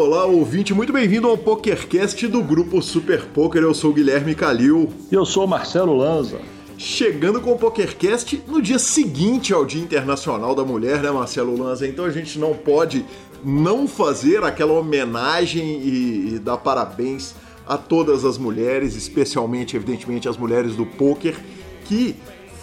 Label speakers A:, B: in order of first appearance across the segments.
A: olá, ouvinte, muito bem-vindo ao PokerCast do grupo Super Poker. Eu sou o Guilherme Calil.
B: E eu sou o Marcelo Lanza.
A: Chegando com o PokerCast no dia seguinte ao Dia Internacional da Mulher, né, Marcelo Lanza? Então a gente não pode não fazer aquela homenagem e, e dar parabéns a todas as mulheres, especialmente, evidentemente, as mulheres do poker, que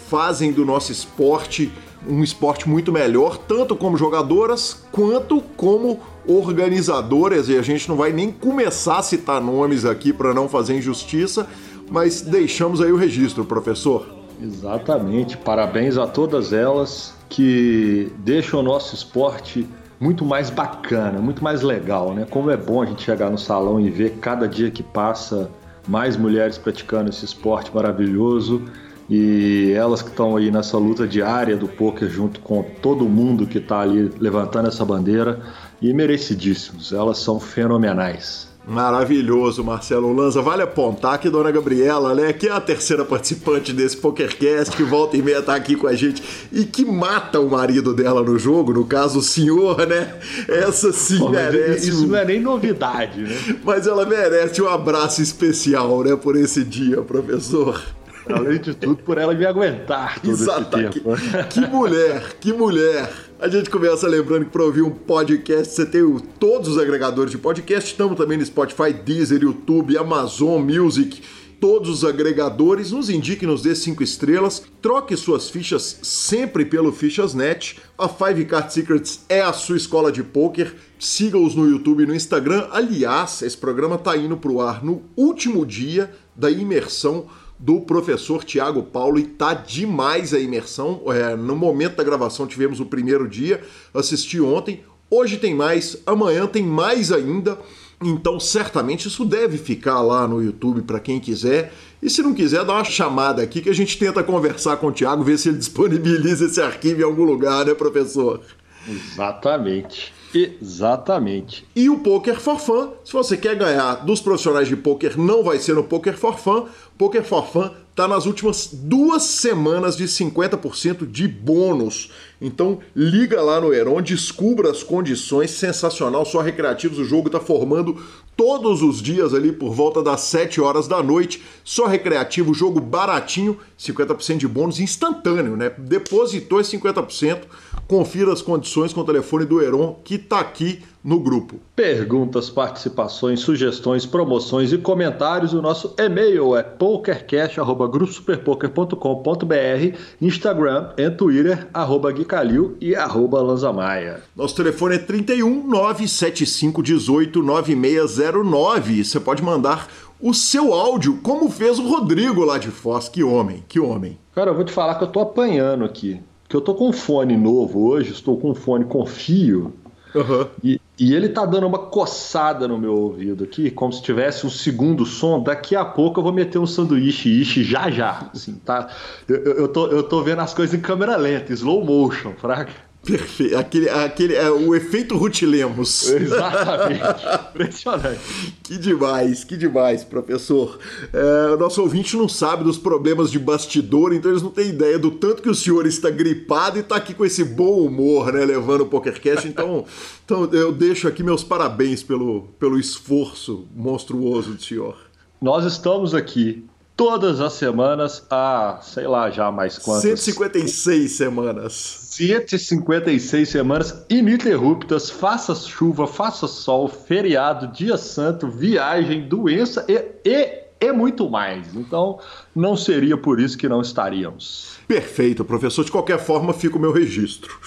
A: fazem do nosso esporte um esporte muito melhor, tanto como jogadoras quanto como organizadoras. E a gente não vai nem começar a citar nomes aqui para não fazer injustiça, mas deixamos aí o registro, professor.
B: Exatamente. Parabéns a todas elas que deixam o nosso esporte muito mais bacana, muito mais legal, né? Como é bom a gente chegar no salão e ver cada dia que passa mais mulheres praticando esse esporte maravilhoso e elas que estão aí nessa luta diária do poker junto com todo mundo que está ali levantando essa bandeira e merecidíssimos, elas são fenomenais.
A: Maravilhoso, Marcelo Lanza. Vale apontar que Dona Gabriela, né, que é a terceira participante desse PokerCast, que volta e meia tá aqui com a gente e que mata o marido dela no jogo, no caso o senhor, né? Essa sim merece.
B: Isso um... não é nem novidade, né?
A: Mas ela merece um abraço especial, né, por esse dia, professor.
B: Além de tudo, por ela me aguentar todo Exato. esse tempo.
A: Que, que mulher, que mulher. A gente começa lembrando que para ouvir um podcast você tem o, todos os agregadores de podcast. Estamos também no Spotify, Deezer, YouTube, Amazon Music. Todos os agregadores nos indique, nos dê cinco estrelas. Troque suas fichas sempre pelo Fichas.net. A Five Card Secrets é a sua escola de poker. Siga-os no YouTube e no Instagram. Aliás, esse programa está indo para o ar no último dia da imersão do professor Tiago Paulo e tá demais a imersão. É, no momento da gravação tivemos o primeiro dia, assisti ontem. Hoje tem mais, amanhã tem mais ainda. Então, certamente isso deve ficar lá no YouTube para quem quiser. E se não quiser, dá uma chamada aqui que a gente tenta conversar com o Tiago, ver se ele disponibiliza esse arquivo em algum lugar, né, professor?
B: Exatamente. Exatamente.
A: E o Poker for Fun, se você quer ganhar dos profissionais de poker, não vai ser no Poker for Fun. Poker for Fun está nas últimas duas semanas de 50% de bônus. Então liga lá no Heron, descubra as condições, sensacional, só recreativos, o jogo está formando todos os dias ali por volta das 7 horas da noite, só recreativo, jogo baratinho, 50% de bônus instantâneo, né? Depositou esse 50%, confira as condições com o telefone do Heron que está aqui no grupo.
B: Perguntas, participações, sugestões, promoções e comentários. O nosso e-mail é pokercast.gruposuperpoker.com.br, Instagram e Twitter, arroba Guicalil e arroba Lanzamaia.
A: Nosso telefone é 31 975 18 9609. Você pode mandar o seu áudio, como fez o Rodrigo lá de Foz. Que homem, que homem.
B: Cara, eu vou te falar que eu tô apanhando aqui. Que eu tô com um fone novo hoje, estou com um fone com fio. Uhum. E, e ele tá dando uma coçada no meu ouvido aqui, como se tivesse um segundo som. Daqui a pouco eu vou meter um sanduíche ishi já já. Assim, tá? Eu, eu, tô, eu tô vendo as coisas em câmera lenta, slow motion, fraca.
A: Perfeito. Aquele, aquele, é, o efeito Ruth Lemos.
B: Exatamente. Impressionante.
A: Que demais, que demais, professor. É, nosso ouvinte não sabe dos problemas de bastidor, então eles não têm ideia do tanto que o senhor está gripado e está aqui com esse bom humor, né, levando o PokerCast. Então, então eu deixo aqui meus parabéns pelo, pelo esforço monstruoso do senhor.
B: Nós estamos aqui todas as semanas há, sei lá, já mais quantas?
A: 156 semanas.
B: 156 semanas ininterruptas, faça chuva, faça sol, feriado, dia santo, viagem, doença e, e, e muito mais. Então, não seria por isso que não estaríamos.
A: Perfeito, professor. De qualquer forma, fica o meu registro.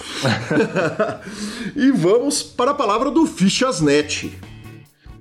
A: e vamos para a palavra do Fichasnet.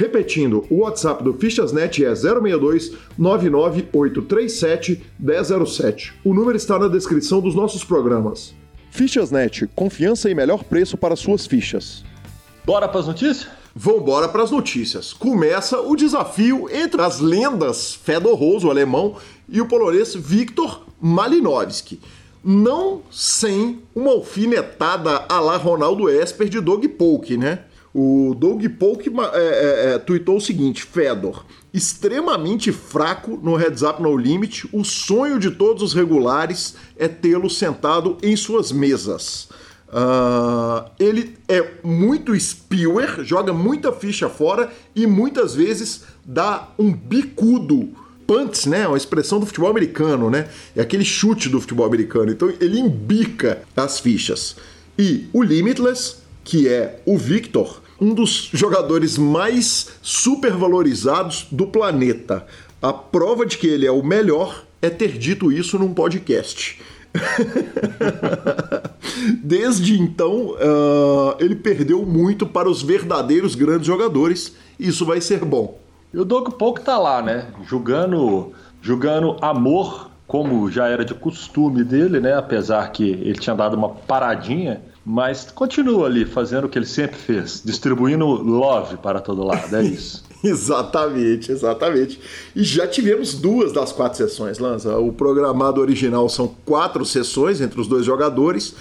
A: Repetindo, o WhatsApp do Fichasnet é 062 99837 1007. O número está na descrição dos nossos programas. Fichasnet, confiança e melhor preço para suas fichas.
B: Bora para as notícias?
A: Vambora para as notícias. Começa o desafio entre as lendas Fedor Rose, o alemão, e o polonês Viktor Malinowski. Não sem uma alfinetada a la Ronaldo Esper de Doug Polk, né? O Doug Polk é, é, é, tweetou o seguinte: Fedor, extremamente fraco no Heads Up No Limit, o sonho de todos os regulares é tê-lo sentado em suas mesas. Uh, ele é muito spewer, joga muita ficha fora e muitas vezes dá um bicudo. Punts, né? Uma expressão do futebol americano, né? É aquele chute do futebol americano. Então ele embica as fichas. E o Limitless, que é o Victor, um dos jogadores mais supervalorizados do planeta. A prova de que ele é o melhor é ter dito isso num podcast. Desde então, uh, ele perdeu muito para os verdadeiros grandes jogadores. Isso vai ser bom.
B: E o Doug Pouco tá lá, né? Jogando, jogando amor, como já era de costume dele, né? Apesar que ele tinha dado uma paradinha, mas continua ali fazendo o que ele sempre fez, distribuindo love para todo lado. É isso.
A: exatamente, exatamente. E já tivemos duas das quatro sessões, Lanza. O programado original são quatro sessões entre os dois jogadores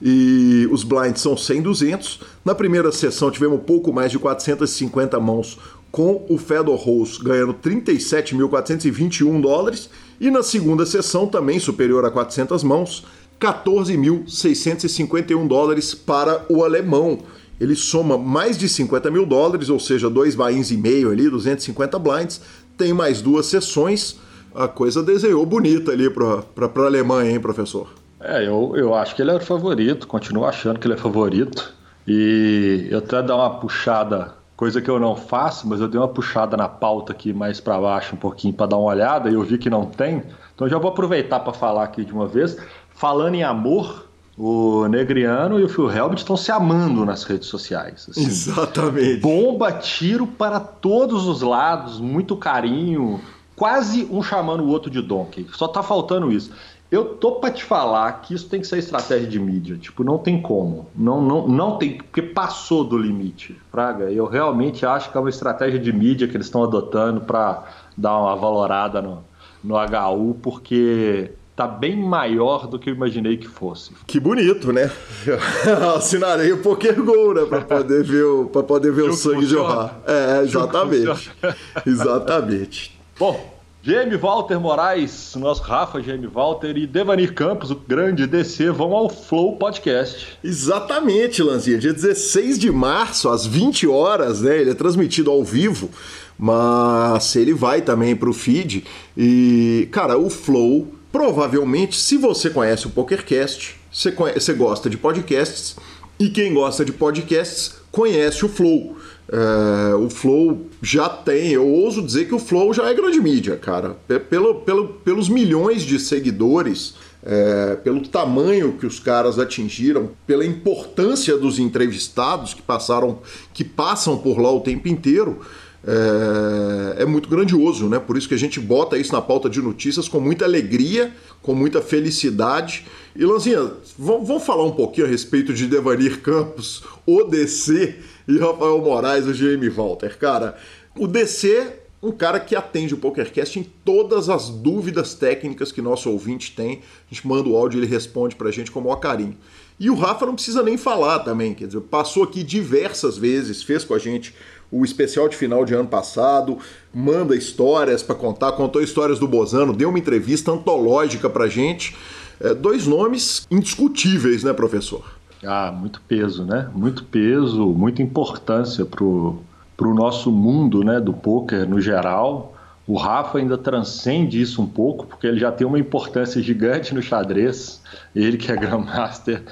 A: e os blinds são 100, 200. Na primeira sessão tivemos pouco mais de 450 mãos com o Fedor Rose ganhando 37.421 dólares e na segunda sessão também superior a 400 mãos, 14.651 dólares para o alemão ele soma mais de 50 mil dólares, ou seja, dois bains e meio ali, 250 blinds, tem mais duas sessões, a coisa desenhou bonita ali para a Alemanha, hein, professor?
B: É, eu, eu acho que ele é o favorito, continuo achando que ele é favorito. E eu até dar uma puxada, coisa que eu não faço, mas eu dei uma puxada na pauta aqui mais para baixo um pouquinho para dar uma olhada e eu vi que não tem. Então já vou aproveitar para falar aqui de uma vez. Falando em amor, o Negriano e o Phil Helmut estão se amando nas redes sociais.
A: Assim. Exatamente.
B: Bomba, tiro para todos os lados, muito carinho, quase um chamando o outro de Donkey. Só tá faltando isso. Eu tô para te falar que isso tem que ser estratégia de mídia. Tipo, não tem como. Não, não, não tem, porque passou do limite, Fraga. Eu realmente acho que é uma estratégia de mídia que eles estão adotando para dar uma valorada no, no HU, porque tá bem maior do que eu imaginei que fosse.
A: Que bonito, né? Assinarei o Poker Gol, né? Pra poder ver o, pra poder ver o sangue jorrar. É, exatamente. exatamente.
B: Bom, Jamie Walter Moraes, nosso Rafa Jamie Walter e Devanir Campos, o grande DC, vão ao Flow Podcast.
A: Exatamente, Lanzinha. Dia 16 de março, às 20 horas, né? Ele é transmitido ao vivo, mas ele vai também pro feed. E, cara, o Flow Provavelmente, se você conhece o PokerCast, você, conhece, você gosta de podcasts, e quem gosta de podcasts conhece o Flow. É, o Flow já tem, eu ouso dizer que o Flow já é grande mídia, cara. Pelo, pelo, pelos milhões de seguidores, é, pelo tamanho que os caras atingiram, pela importância dos entrevistados que passaram, que passam por lá o tempo inteiro é, é, muito grandioso, né? Por isso que a gente bota isso na pauta de notícias com muita alegria, com muita felicidade. E Lanzinha, vamos, falar um pouquinho a respeito de Devanir Campos, o DC e Rafael Moraes, o GM Walter. Cara, o DC, um cara que atende o PokerCast em todas as dúvidas técnicas que nosso ouvinte tem. A gente manda o áudio e ele responde pra gente com o maior carinho. E o Rafa não precisa nem falar também, quer dizer, passou aqui diversas vezes, fez com a gente o especial de final de ano passado, manda histórias para contar, contou histórias do Bozano, deu uma entrevista antológica para gente. É, dois nomes indiscutíveis, né, professor?
B: Ah, muito peso, né? Muito peso, muita importância para o nosso mundo né, do poker no geral. O Rafa ainda transcende isso um pouco, porque ele já tem uma importância gigante no xadrez. Ele que é Grandmaster,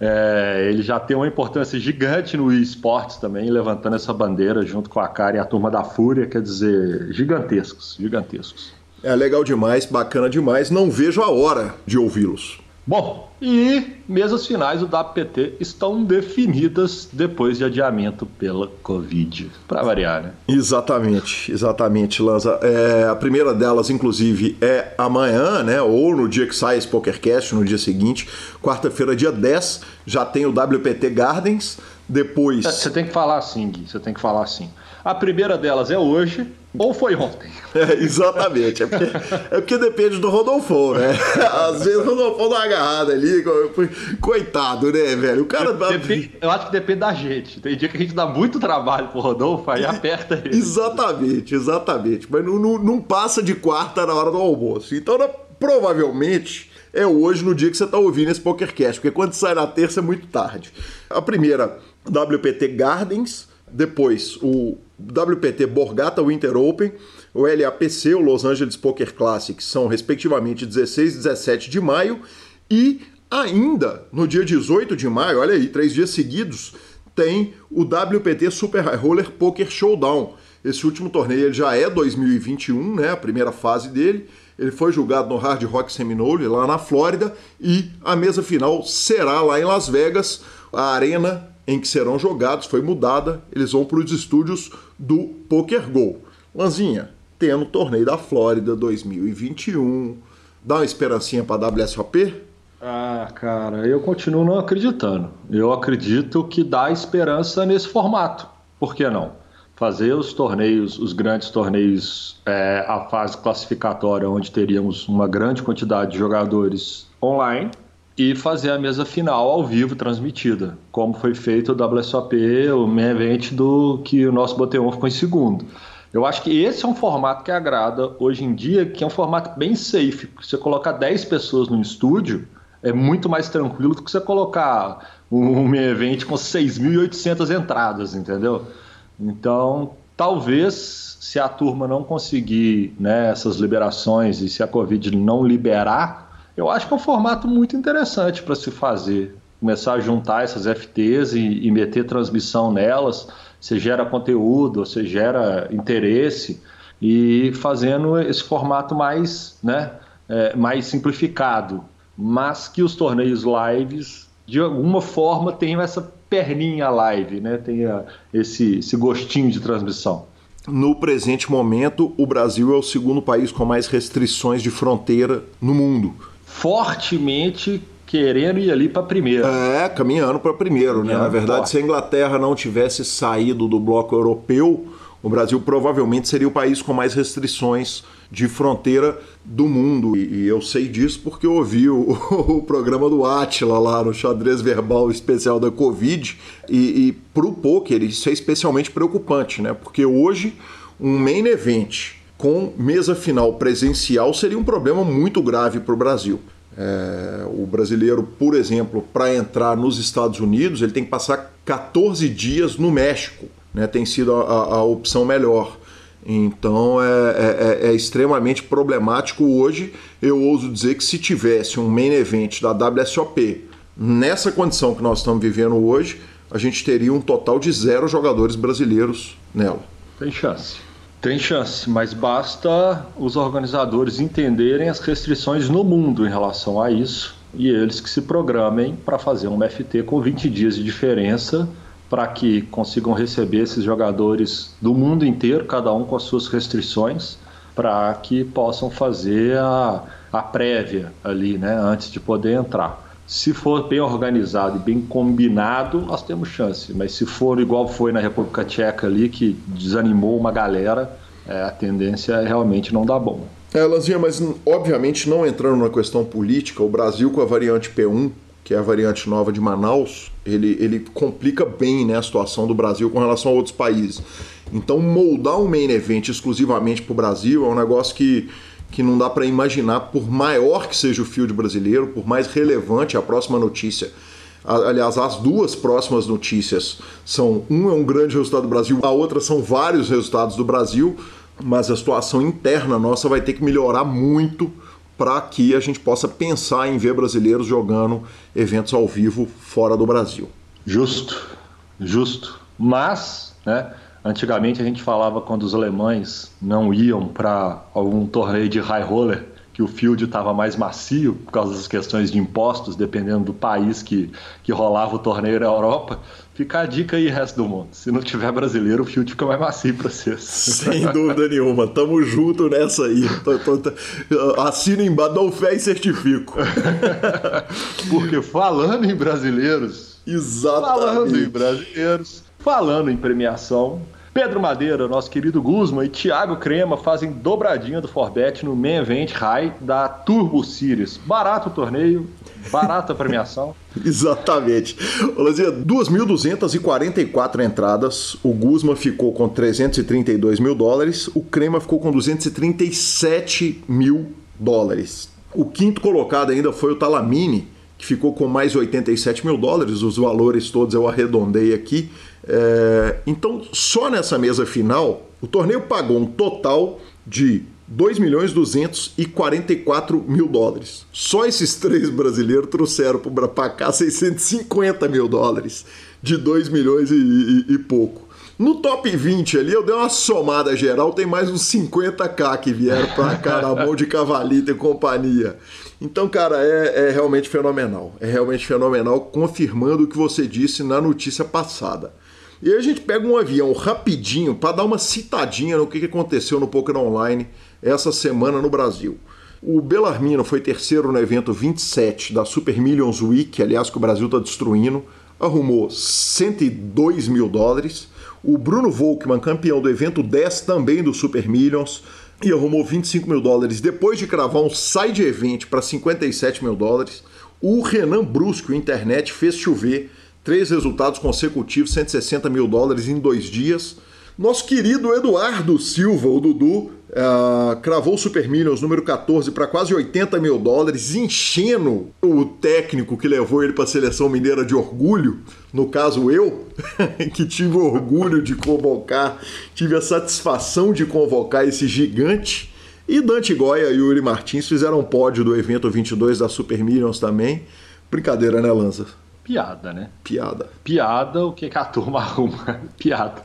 B: é, ele já tem uma importância gigante no esportes também, levantando essa bandeira junto com a cara e a turma da Fúria, quer dizer, gigantescos, gigantescos.
A: É legal demais, bacana demais. Não vejo a hora de ouvi-los.
B: Bom, e mesas finais do WPT estão definidas depois de adiamento pela Covid, para variar, né?
A: Exatamente, exatamente, Lanza. É, a primeira delas, inclusive, é amanhã, né? Ou no dia que sai esse PokerCast, no dia seguinte, quarta-feira, dia 10, já tem o WPT Gardens. Depois.
B: Você tem que falar assim, Gui. Você tem que falar assim. A primeira delas é hoje ou foi ontem?
A: É, exatamente. É porque, é porque depende do Rodolfo, né? Às vezes o Rodolfo dá uma agarrada ali. Coitado, né, velho? O cara.
B: Depende, eu acho que depende da gente. Tem dia que a gente dá muito trabalho pro Rodolfo, aí aperta ele.
A: Exatamente, exatamente. Mas não, não, não passa de quarta na hora do almoço. Então, provavelmente é hoje, no dia que você está ouvindo esse PokerCast, porque quando sai na terça é muito tarde. A primeira, WPT Gardens, depois o WPT Borgata Winter Open, o LAPC, o Los Angeles Poker Classic, são respectivamente 16 e 17 de maio, e ainda no dia 18 de maio, olha aí, três dias seguidos, tem o WPT Super High Roller Poker Showdown. Esse último torneio já é 2021, né, a primeira fase dele. Ele foi julgado no Hard Rock Seminole, lá na Flórida, e a mesa final será lá em Las Vegas. A arena em que serão jogados foi mudada, eles vão para os estúdios do Poker Go. Lanzinha, tendo o torneio da Flórida 2021, dá uma esperancinha para a WSOP?
B: Ah, cara, eu continuo não acreditando. Eu acredito que dá esperança nesse formato. Por que não? Fazer os torneios, os grandes torneios, é, a fase classificatória, onde teríamos uma grande quantidade de jogadores online, e fazer a mesa final ao vivo transmitida, como foi feito o WSOP, o main event do que o nosso Boteon ficou em segundo. Eu acho que esse é um formato que agrada hoje em dia, que é um formato bem safe. Você colocar 10 pessoas no estúdio é muito mais tranquilo do que você colocar um main event com 6.800 entradas, entendeu? Então, talvez se a turma não conseguir né, essas liberações e se a Covid não liberar, eu acho que é um formato muito interessante para se fazer. Começar a juntar essas FTs e, e meter transmissão nelas. Você gera conteúdo, você gera interesse e fazendo esse formato mais, né, é, mais simplificado, mas que os torneios lives de alguma forma tenham essa perninha live, né, tenha esse, esse gostinho de transmissão.
A: No presente momento, o Brasil é o segundo país com mais restrições de fronteira no mundo
B: fortemente querendo ir ali para primeiro.
A: É, caminhando para primeiro, né? Na verdade, forte. se a Inglaterra não tivesse saído do bloco europeu, o Brasil provavelmente seria o país com mais restrições de fronteira do mundo. E, e eu sei disso porque eu ouvi o, o, programa do Atila lá no xadrez verbal especial da Covid. E, e para o poker isso é especialmente preocupante, né? Porque hoje um main event com mesa final presencial seria um problema muito grave para o Brasil. É, o brasileiro, por exemplo, para entrar nos Estados Unidos, ele tem que passar 14 dias no México, né? tem sido a, a, a opção melhor. Então é, é, é, é, extremamente problemático hoje. Eu ouso dizer que se tivesse um main event da WSOP nessa condição que nós estamos vivendo hoje, a gente teria um total de zero jogadores brasileiros nela.
B: Tem chance. Tem chance, mas basta os organizadores entenderem as restrições no mundo em relação a isso e eles que se programem para fazer um FT com 20 dias de diferença para que consigam receber esses jogadores do mundo inteiro, cada um com as suas restrições, para que possam fazer a, a prévia ali, né, antes de poder entrar. Se for bem organizado e bem combinado, nós temos chance. Mas se for igual foi na República Tcheca ali, que desanimou uma galera, é, a tendência é realmente não dá bom.
A: É, Lanzinha, mas obviamente não entrando na questão política, o Brasil com a variante P1, que é a variante nova de Manaus, ele, ele complica bem né, a situação do Brasil com relação a outros países. Então, moldar um main event exclusivamente para o Brasil é um negócio que que não dá para imaginar, por maior que seja o field brasileiro, por mais relevante a próxima notícia. Aliás, as duas próximas notícias são: um é um grande resultado do Brasil, a outra são vários resultados do Brasil, mas a situação interna nossa vai ter que melhorar muito para que a gente possa pensar em ver brasileiros jogando eventos ao vivo fora do Brasil.
B: Justo, justo. Mas, né, Antigamente a gente falava quando os alemães não iam para algum torneio de high roller, que o field estava mais macio por causa das questões de impostos, dependendo do país que, que rolava o torneio na Europa. Fica a dica aí, resto do mundo. Se não tiver brasileiro, o field fica mais macio para vocês.
A: Sem dúvida nenhuma. Tamo junto nessa aí. Tô, tô, tô, assino embaixo, dou fé e certifico.
B: Porque falando em brasileiros.
A: Exatamente.
B: Falando em brasileiros. Falando em premiação. Pedro Madeira, nosso querido Guzman e Thiago Crema fazem dobradinha do Forbet no Main Event High da Turbo Series. Barato o torneio, barata a premiação.
A: Exatamente. Olazia, 2.244 entradas, o Guzman ficou com 332 mil dólares, o Crema ficou com 237 mil dólares. O quinto colocado ainda foi o Talamini, que ficou com mais 87 mil dólares, os valores todos eu arredondei aqui. É, então, só nessa mesa final, o torneio pagou um total de 2 milhões 244 mil dólares. Só esses três brasileiros trouxeram para cá 650 mil dólares, de 2 milhões e, e, e, pouco. No top 20 ali, eu dei uma somada geral, tem mais uns 50k que vieram para cá na mão de Cavalito e companhia. Então, cara, é, é realmente fenomenal. É realmente fenomenal, confirmando o que você disse na notícia passada. E aí a gente pega um avião rapidinho para dar uma citadinha no que aconteceu no Poker Online essa semana no Brasil. O Belarmino foi terceiro no evento 27 da Super Millions Week, aliás, que o Brasil está destruindo, arrumou 102 mil dólares. O Bruno Volkmann, campeão do evento 10 também do Super Millions, e arrumou 25 mil dólares depois de cravar um side event para 57 mil dólares. O Renan Brusco, internet, fez chover Três resultados consecutivos, 160 mil dólares em dois dias. Nosso querido Eduardo Silva, o Dudu, uh, cravou o Super Millions número 14 para quase 80 mil dólares, enchendo o técnico que levou ele para a seleção mineira de orgulho. No caso, eu, que tive orgulho de convocar, tive a satisfação de convocar esse gigante. E Dante Goya e Yuri Martins fizeram pódio do evento 22 da Super Millions também. Brincadeira, né, Lanza?
B: Piada, né?
A: Piada.
B: Piada, o que, que a turma arruma? piada.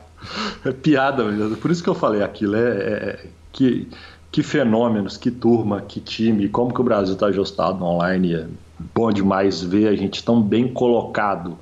B: É piada mesmo. Por isso que eu falei aquilo. É, é, que, que fenômenos, que turma, que time, como que o Brasil está ajustado online. É bom demais ver a gente tão bem colocado.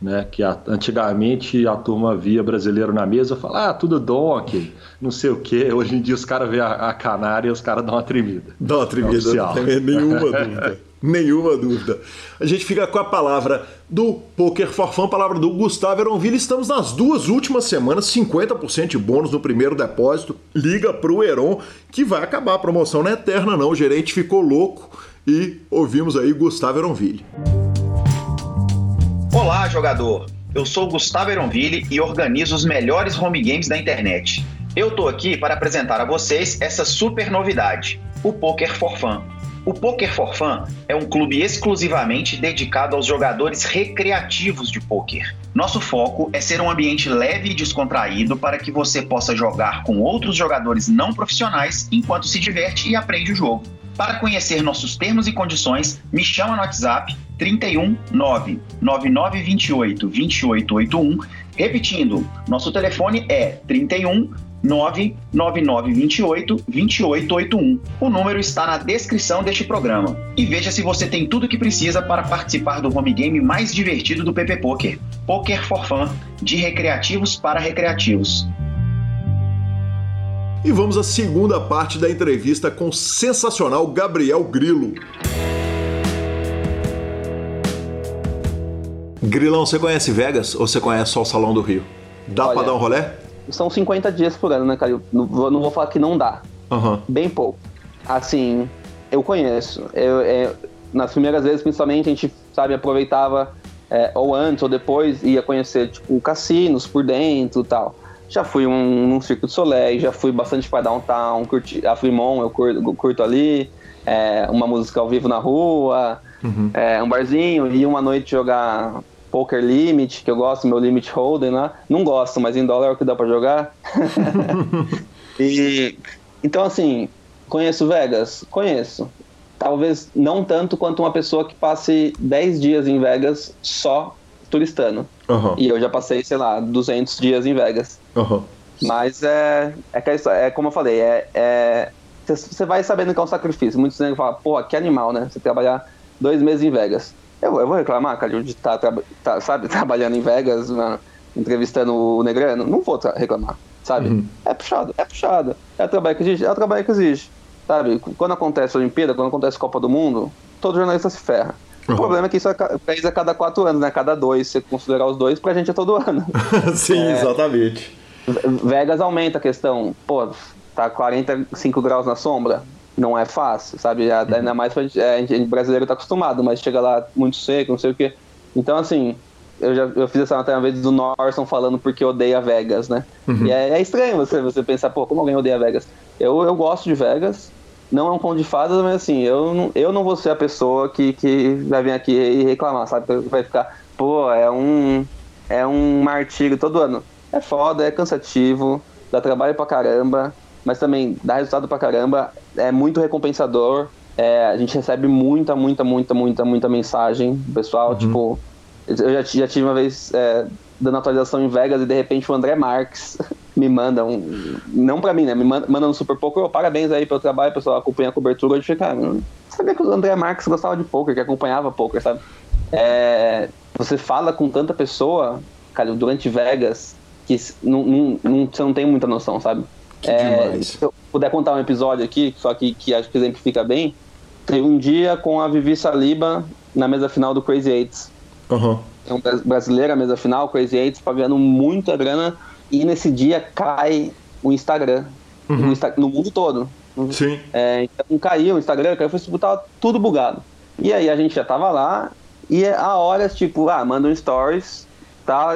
B: Né, que a, antigamente a turma via brasileiro na mesa falava, ah, tudo donk, não sei o que. Hoje em dia os caras veem a, a canária e os caras dão uma tremida.
A: Dá uma tremida, não tem nenhuma dúvida. Nenhuma dúvida. A gente fica com a palavra do Poker for Fun, palavra do Gustavo Eronville. Estamos nas duas últimas semanas, 50% de bônus no primeiro depósito. Liga pro Heron, que vai acabar a promoção, não é eterna não. O gerente ficou louco e ouvimos aí Gustavo Eronville.
C: Olá, jogador. Eu sou Gustavo Eronville e organizo os melhores home games da internet. Eu tô aqui para apresentar a vocês essa super novidade, o Poker for Fun o Poker for Fun é um clube exclusivamente dedicado aos jogadores recreativos de poker. Nosso foco é ser um ambiente leve e descontraído para que você possa jogar com outros jogadores não profissionais enquanto se diverte e aprende o jogo. Para conhecer nossos termos e condições, me chama no WhatsApp 31 9928 2881. Repetindo, nosso telefone é 31 99928 2881. O número está na descrição deste programa. E veja se você tem tudo o que precisa para participar do home game mais divertido do PP Poker. Poker for Fun, de recreativos para recreativos.
A: E vamos à segunda parte da entrevista com o sensacional Gabriel Grilo. Grilão, você conhece Vegas ou você conhece só o Salão do Rio? Dá para dar um rolê?
D: são 50 dias por ano, né, cara? Eu não, vou, não vou falar que não dá.
A: Uhum.
D: Bem pouco. Assim, eu conheço. Eu, é, nas primeiras vezes, principalmente, a gente, sabe, aproveitava é, ou antes ou depois, ia conhecer, tipo, cassinos por dentro e tal. Já fui um, num Circo do Soleil, já fui bastante para Downtown, curti, a Fremont eu curto, curto ali, é, uma música ao vivo na rua, uhum. é, um barzinho, e uma noite jogar Poker Limit, que eu gosto, meu Limit Hold'em lá. Não gosto, mas em dólar é o que dá para jogar. e, então, assim, conheço Vegas? Conheço. Talvez não tanto quanto uma pessoa que passe 10 dias em Vegas só turistando. Uhum. E eu já passei, sei lá, 200 dias em Vegas.
A: Uhum.
D: Mas é, é, é como eu falei, é, é você vai sabendo que é um sacrifício. Muitos negros falam, pô, que animal, né? Você trabalhar dois meses em Vegas. Eu, eu vou reclamar, cara, de estar, tá, tá, sabe, trabalhando em Vegas, entrevistando o Negrano. Não vou reclamar, sabe? Uhum. É puxado, é puxado. É o trabalho que exige, é o trabalho que exige. Sabe? Quando acontece a Olimpíada, quando acontece a Copa do Mundo, todo jornalista se ferra. O problema é que isso é, a cada quatro anos, né? Cada dois, se considerar os dois, pra gente é todo ano.
A: Sim, é, exatamente.
D: Vegas aumenta a questão. Pô, tá 45 graus na sombra. Não é fácil, sabe? Uhum. Ainda mais pra gente, é, a gente brasileiro tá acostumado, mas chega lá muito seco, não sei o quê. Então, assim, eu já eu fiz essa matéria uma vez do Norson falando porque odeia Vegas, né? Uhum. E é, é, estranho você, você pensar, pô, como alguém odeia Vegas? Eu, eu gosto de Vegas, não é um conto de fadas, mas assim, eu não, eu não vou ser a pessoa que, que vai vir aqui e reclamar, sabe? Vai ficar, pô, é um, é um martírio todo ano. É foda, é cansativo, dá trabalho pra caramba, mas também dá resultado pra caramba, é muito recompensador. É, a gente recebe muita, muita, muita, muita, muita mensagem do pessoal, uhum. tipo, eu já, já tive uma vez é, dando atualização em Vegas e de repente o André Marques me manda um. Não pra mim, né? Me manda, manda no Super Poker, oh, parabéns aí pelo trabalho, pessoal acompanha a cobertura. Eu fico, cara, sabia que o André Marques gostava de poker, que acompanhava poker, sabe? É, você fala com tanta pessoa, cara, durante Vegas, que não, não, não, você não tem muita noção, sabe? É, se eu puder contar um episódio aqui, só que, que acho que exemplifica bem, teve um dia com a Vivi Saliba na mesa final do Crazy Eights.
A: Uhum.
D: É um brasileiro, a mesa final, Crazy Eights, pagando muita grana e nesse dia cai o Instagram. Uhum. No, Insta no, mundo todo.
A: Sim.
D: É, então caiu o Instagram, caiu o Facebook, tava tudo bugado. E aí a gente já tava lá, e a horas, tipo, ah, manda um stories, tá,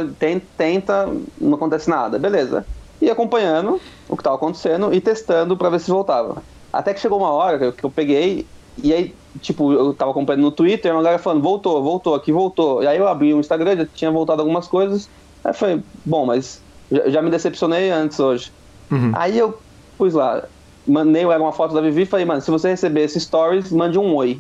D: tenta, não acontece nada, beleza. E acompanhando o que tava acontecendo e testando para ver se voltava. Até que chegou uma hora que eu, que eu peguei, e aí, tipo, eu tava acompanhando no Twitter, uma galera falando, voltou, voltou, aqui voltou. E aí eu abri o Instagram, já tinha voltado algumas coisas. Aí foi, bom, mas já, já me decepcionei antes hoje. Uhum. Aí eu pus lá, mandei uma foto da Vivi e falei, mano, se você receber esses stories, mande um oi.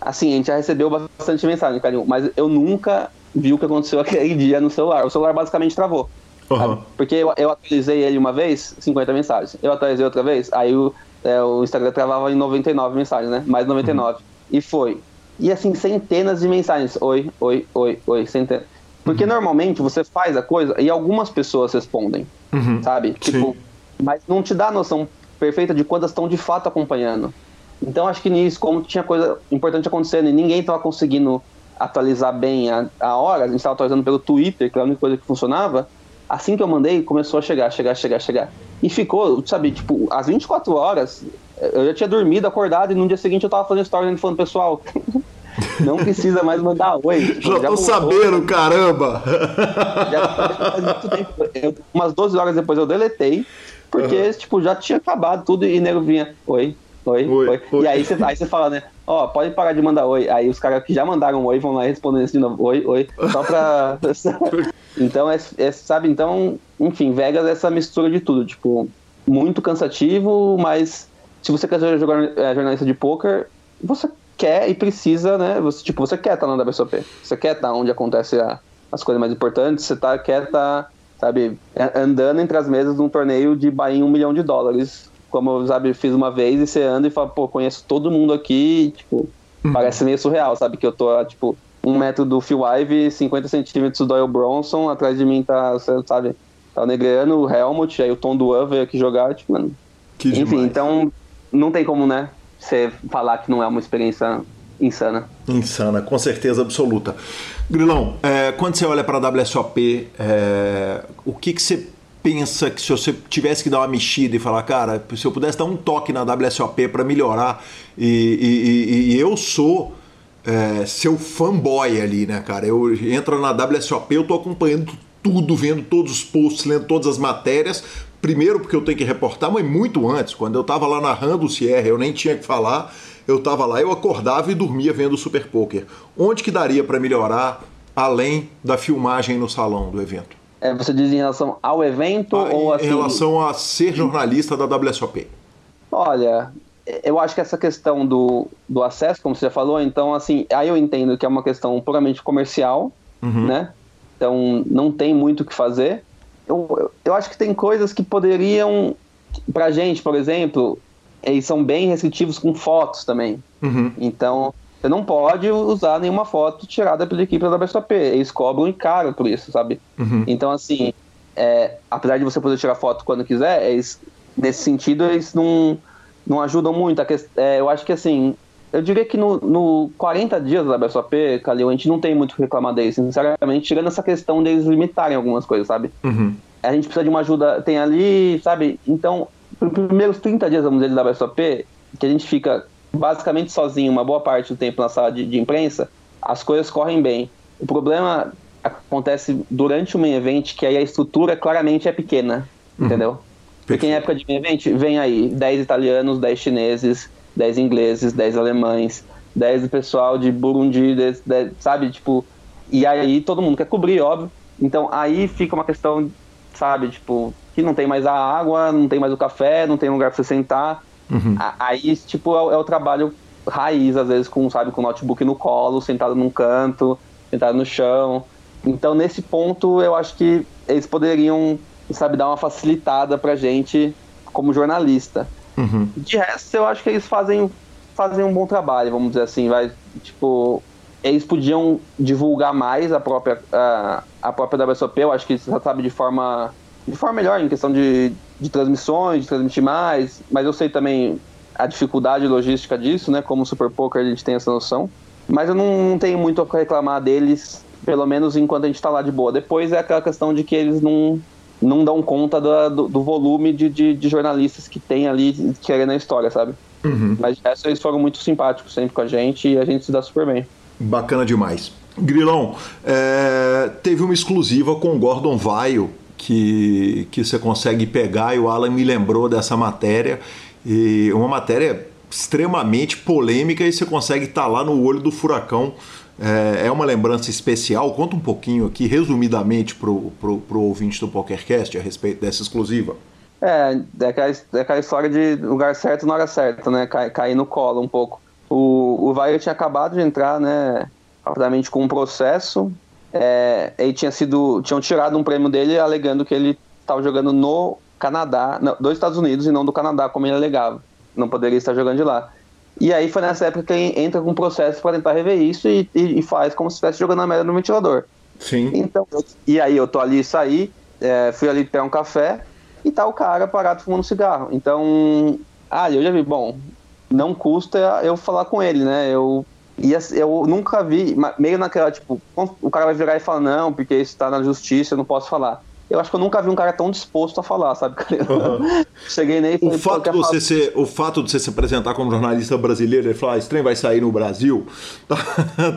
D: Assim, a gente já recebeu bastante mensagem, carinho, mas eu nunca vi o que aconteceu aquele dia no celular. O celular basicamente travou. Uhum. Porque eu, eu, atualizei ele uma vez, 50 mensagens. Eu atualizei outra vez, aí o, é, o Instagram travava em 99 mensagens, né? Mais 99. Uhum. E foi. E assim, centenas de mensagens. Oi, oi, oi, oi, centenas. Porque uhum. normalmente você faz a coisa e algumas pessoas respondem, uhum. sabe? Tipo, mas não te dá a noção perfeita de quantas estão de fato acompanhando. Então acho que nisso, como tinha coisa importante acontecendo e ninguém estava conseguindo atualizar bem a, a hora, a gente estava atualizando pelo Twitter, que era a única coisa que funcionava, assim que eu mandei, começou a chegar, chegar, chegar, chegar. E ficou, sabe, tipo, às 24 horas, eu já tinha dormido, acordado, e no dia seguinte eu tava fazendo story falando, pessoal, Não precisa mais mandar oi.
A: Já, já tô sabendo, caramba! Já
D: umas 12 horas depois eu deletei, porque, uhum. tipo, já tinha acabado tudo e nego vinha, oi, oi, oi. oi. oi. E aí você, aí você fala, né? Ó, oh, pode parar de mandar oi. Aí os caras que já mandaram oi vão lá respondendo isso de novo, oi, oi. Só pra. então, é, é, sabe, então, enfim, Vegas é essa mistura de tudo, tipo, muito cansativo, mas se você quer ser é, jornalista de poker, você quer e precisa, né? Você, tipo, você quer estar tá no WSOP. Você quer estar tá onde acontece a, as coisas mais importantes, você tá, quer estar, tá, sabe, andando entre as mesas de um torneio de Bahia um milhão de dólares. Como eu, sabe, fiz uma vez e você anda e fala, pô, conheço todo mundo aqui, e, tipo, uhum. parece meio surreal, sabe? Que eu tô, tipo, um metro do Phil Ive, 50 centímetros do Doyle Bronson, atrás de mim tá, sabe, tá o Negreano, o Helmut, aí o Tom Duan veio aqui jogar, tipo, mano. Que Enfim, demais. então não tem como, né? Você falar que não é uma experiência insana.
A: Insana, com certeza absoluta. Grilão, é, quando você olha para a WSOP, é, o que, que você pensa que se você tivesse que dar uma mexida e falar, cara, se eu pudesse dar um toque na WSOP para melhorar, e, e, e, eu sou é, seu fanboy ali, né, cara? Eu entro na WSOP, eu tô acompanhando tudo, vendo todos os posts, lendo todas as matérias, Primeiro porque eu tenho que reportar, mas muito antes, quando eu estava lá narrando o Sierra, eu nem tinha que falar, eu estava lá, eu acordava e dormia vendo o Super Poker. Onde que daria para melhorar além da filmagem no salão do evento?
D: É, você diz em relação ao evento ah, ou
A: assim... Em relação a ser jornalista da WSOP.
D: Olha, eu acho que essa questão do, do acesso, como você já falou, então assim, aí eu entendo que é uma questão puramente comercial, uhum. né? Então não tem muito o que fazer eu, eu acho que tem coisas que poderiam, pra gente, por exemplo, eles são bem restritivos com fotos também.
A: Uhum.
D: Então, você não pode usar nenhuma foto tirada pela equipe da WSOP. Eles cobram e caro por isso, sabe?
A: Uhum.
D: Então, assim, é, apesar de você poder tirar foto quando quiser, eles, nesse sentido, eles não, não ajudam muito. É, eu acho que, assim, eu diria que no, no 40 dias da WSOP, Calil, a gente não tem muito o que reclamar deles, sinceramente, tirando essa questão deles limitarem algumas coisas, sabe?
A: Uhum.
D: A gente precisa de uma ajuda, tem ali, sabe? Então, nos primeiros 30 dias, vamos dizer, da WSOP, que a gente fica basicamente sozinho uma boa parte do tempo na sala de, de imprensa, as coisas correm bem. O problema acontece durante o main event, que aí a estrutura claramente é pequena, entendeu? Porque em época de main event, vem aí 10 italianos, 10 chineses, 10 ingleses, 10 alemães, 10 do pessoal de Burundi, 10, 10, sabe? Tipo, e aí todo mundo quer cobrir, óbvio. Então aí fica uma questão, sabe? Tipo, que não tem mais a água, não tem mais o café, não tem lugar pra você sentar. A- Aí, tipo, é, o- é o trabalho raiz, às vezes, com, sabe, com o notebook no colo, sentado num canto, sentado no chão. Então, nesse ponto, eu acho que eles poderiam, sabe, dar uma facilitada pra gente como jornalista.
A: Uhum.
D: De resto, eu acho que eles fazem, fazem um bom trabalho, vamos dizer assim. Vai, tipo, eles podiam divulgar mais a própria, a, a própria WSOP, eu acho que sabe de forma, de forma melhor, em questão de, de transmissões, de transmitir mais, mas eu sei também a dificuldade logística disso, né? Como Super Poker a gente tem essa noção. Mas eu não, não tenho muito que reclamar deles, pelo menos enquanto a gente tá lá de boa. Depois é aquela questão de que eles não, não dão conta da- do, do volume de, de, de jornalistas que tem ali querendo a história, sabe?
A: Uhum.
D: Mas resto, eles foram muito simpáticos sempre com a gente e a gente se dá super bem.
A: Bacana demais. Grilão, é, teve uma exclusiva com o Gordon Vaio que, que você consegue pegar e o Alan me lembrou dessa matéria. E uma matéria extremamente polêmica e você consegue estar lá no olho do furacão. É, é uma lembrança especial. Conta um pouquinho aqui, resumidamente, pro, pro ouvinte do PokerCast a respeito dessa exclusiva.
D: É, é aquela, é aquela história de lugar certo na hora certa, né? Cai- cair no colo um pouco. O, o Vaio tinha acabado de entrar, né? Rapidamente com um processo. É, ele tinha sido. Tinham tirado um prêmio dele alegando que ele estava jogando no Canadá, não, dos Estados Unidos e não do Canadá, como ele alegava. Não poderia estar jogando de lá. E aí foi nessa época que ele entra com um processo para tentar rever isso e, e- e faz como se estivesse jogando a merda no ventilador.
A: Sim.
D: Então, e aí eu tô ali, saí, é, fui ali pegar um café e tá o cara parado fumando cigarro. Então, ah, eu já vi, bom, não custa eu falar com ele, né? Eu, e eu nunca vi, meio naquela, tipo, o cara vai virar e falar, não, porque isso tá na justiça, eu não posso falar. Eu acho que eu nunca vi um cara tão disposto a falar, sabe? Cheguei nele e
A: O
D: falei, pô,
A: fato, de você ser, o fato de você se apresentar como jornalista brasileiro e falar, ah, esse trem vai sair no Brasil, tá,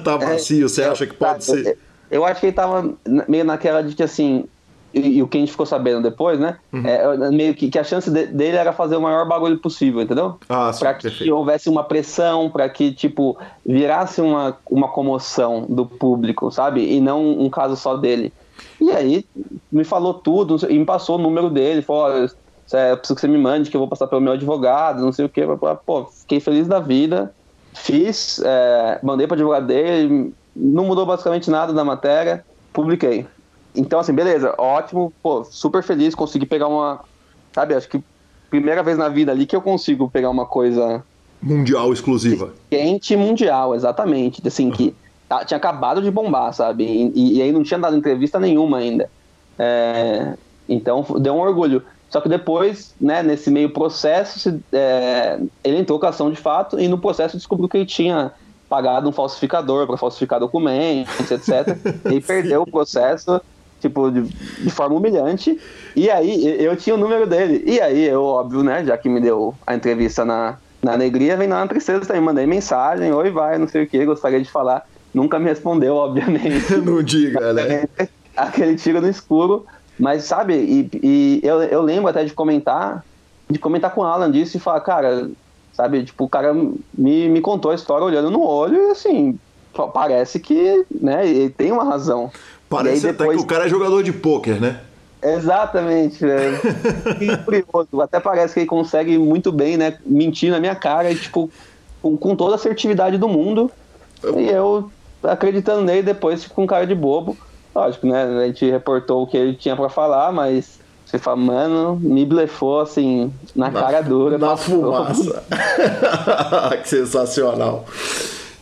A: tá vazio, você
D: É,
A: acha que pode
D: sabe,
A: ser?
D: Eu, eu acho que ele tava meio naquela de que assim. E, e o que a gente ficou sabendo depois, né?
A: Uhum.
D: É, meio que, que a chance de- dele era fazer o maior bagulho possível, entendeu?
A: Ah, sim,
D: Pra que
A: perfeito.
D: houvesse uma pressão, pra que, tipo, virasse uma, uma comoção do público, sabe? E não um caso só dele. E aí, me falou tudo, sei- e me passou o número dele, falou, eu preciso que você me mande, que eu vou passar pelo meu advogado, não sei o quê. Pô, fiquei feliz da vida, fiz, é, mandei para advogado dele, não mudou basicamente nada da matéria, publiquei. Então, assim, beleza, ótimo, pô, super feliz, consegui pegar uma, sabe, acho que primeira vez na vida ali que eu consigo pegar uma coisa
A: Mundial exclusiva.
D: quente mundial, exatamente, assim, que tinha acabado de bombar, sabe, e, e aí não tinha dado entrevista nenhuma ainda. É, então, deu um orgulho. Só que depois, né, nesse meio processo, se- é, ele entrou com a ação de fato e no processo descobriu que ele tinha pagado um falsificador para falsificar documentos, etc. e perdeu o processo, tipo, de, de forma humilhante. E aí, e- eu tinha o número dele. E aí, eu, óbvio, né, já que me deu a entrevista na, na alegria, vem na tristeza também. Mandei mensagem, oi, vai, não sei o que, gostaria de falar. Nunca me respondeu, obviamente.
A: Não diga, né?
D: aquele tiro no escuro. Mas, sabe, e, e eu, eu lembro até de comentar, de comentar com o Alan disso e falar, cara, sabe, tipo, o cara me, me contou a história olhando no olho e assim, parece que, né, ele tem uma razão.
A: Parece
D: aí
A: até
D: depois-
A: que o cara é jogador de pôquer, né?
D: Exatamente. É. Que curioso. Até parece que ele consegue muito bem, né? Mentir na minha cara e, tipo, com, com toda a assertividade do mundo. E eu acreditando nele depois, tipo, com cara de bobo. Lógico, né? A gente reportou o que ele tinha pra falar, mas Você fala, mano, me blefou assim, na, na cara dura.
A: Na fumaça. que sensacional.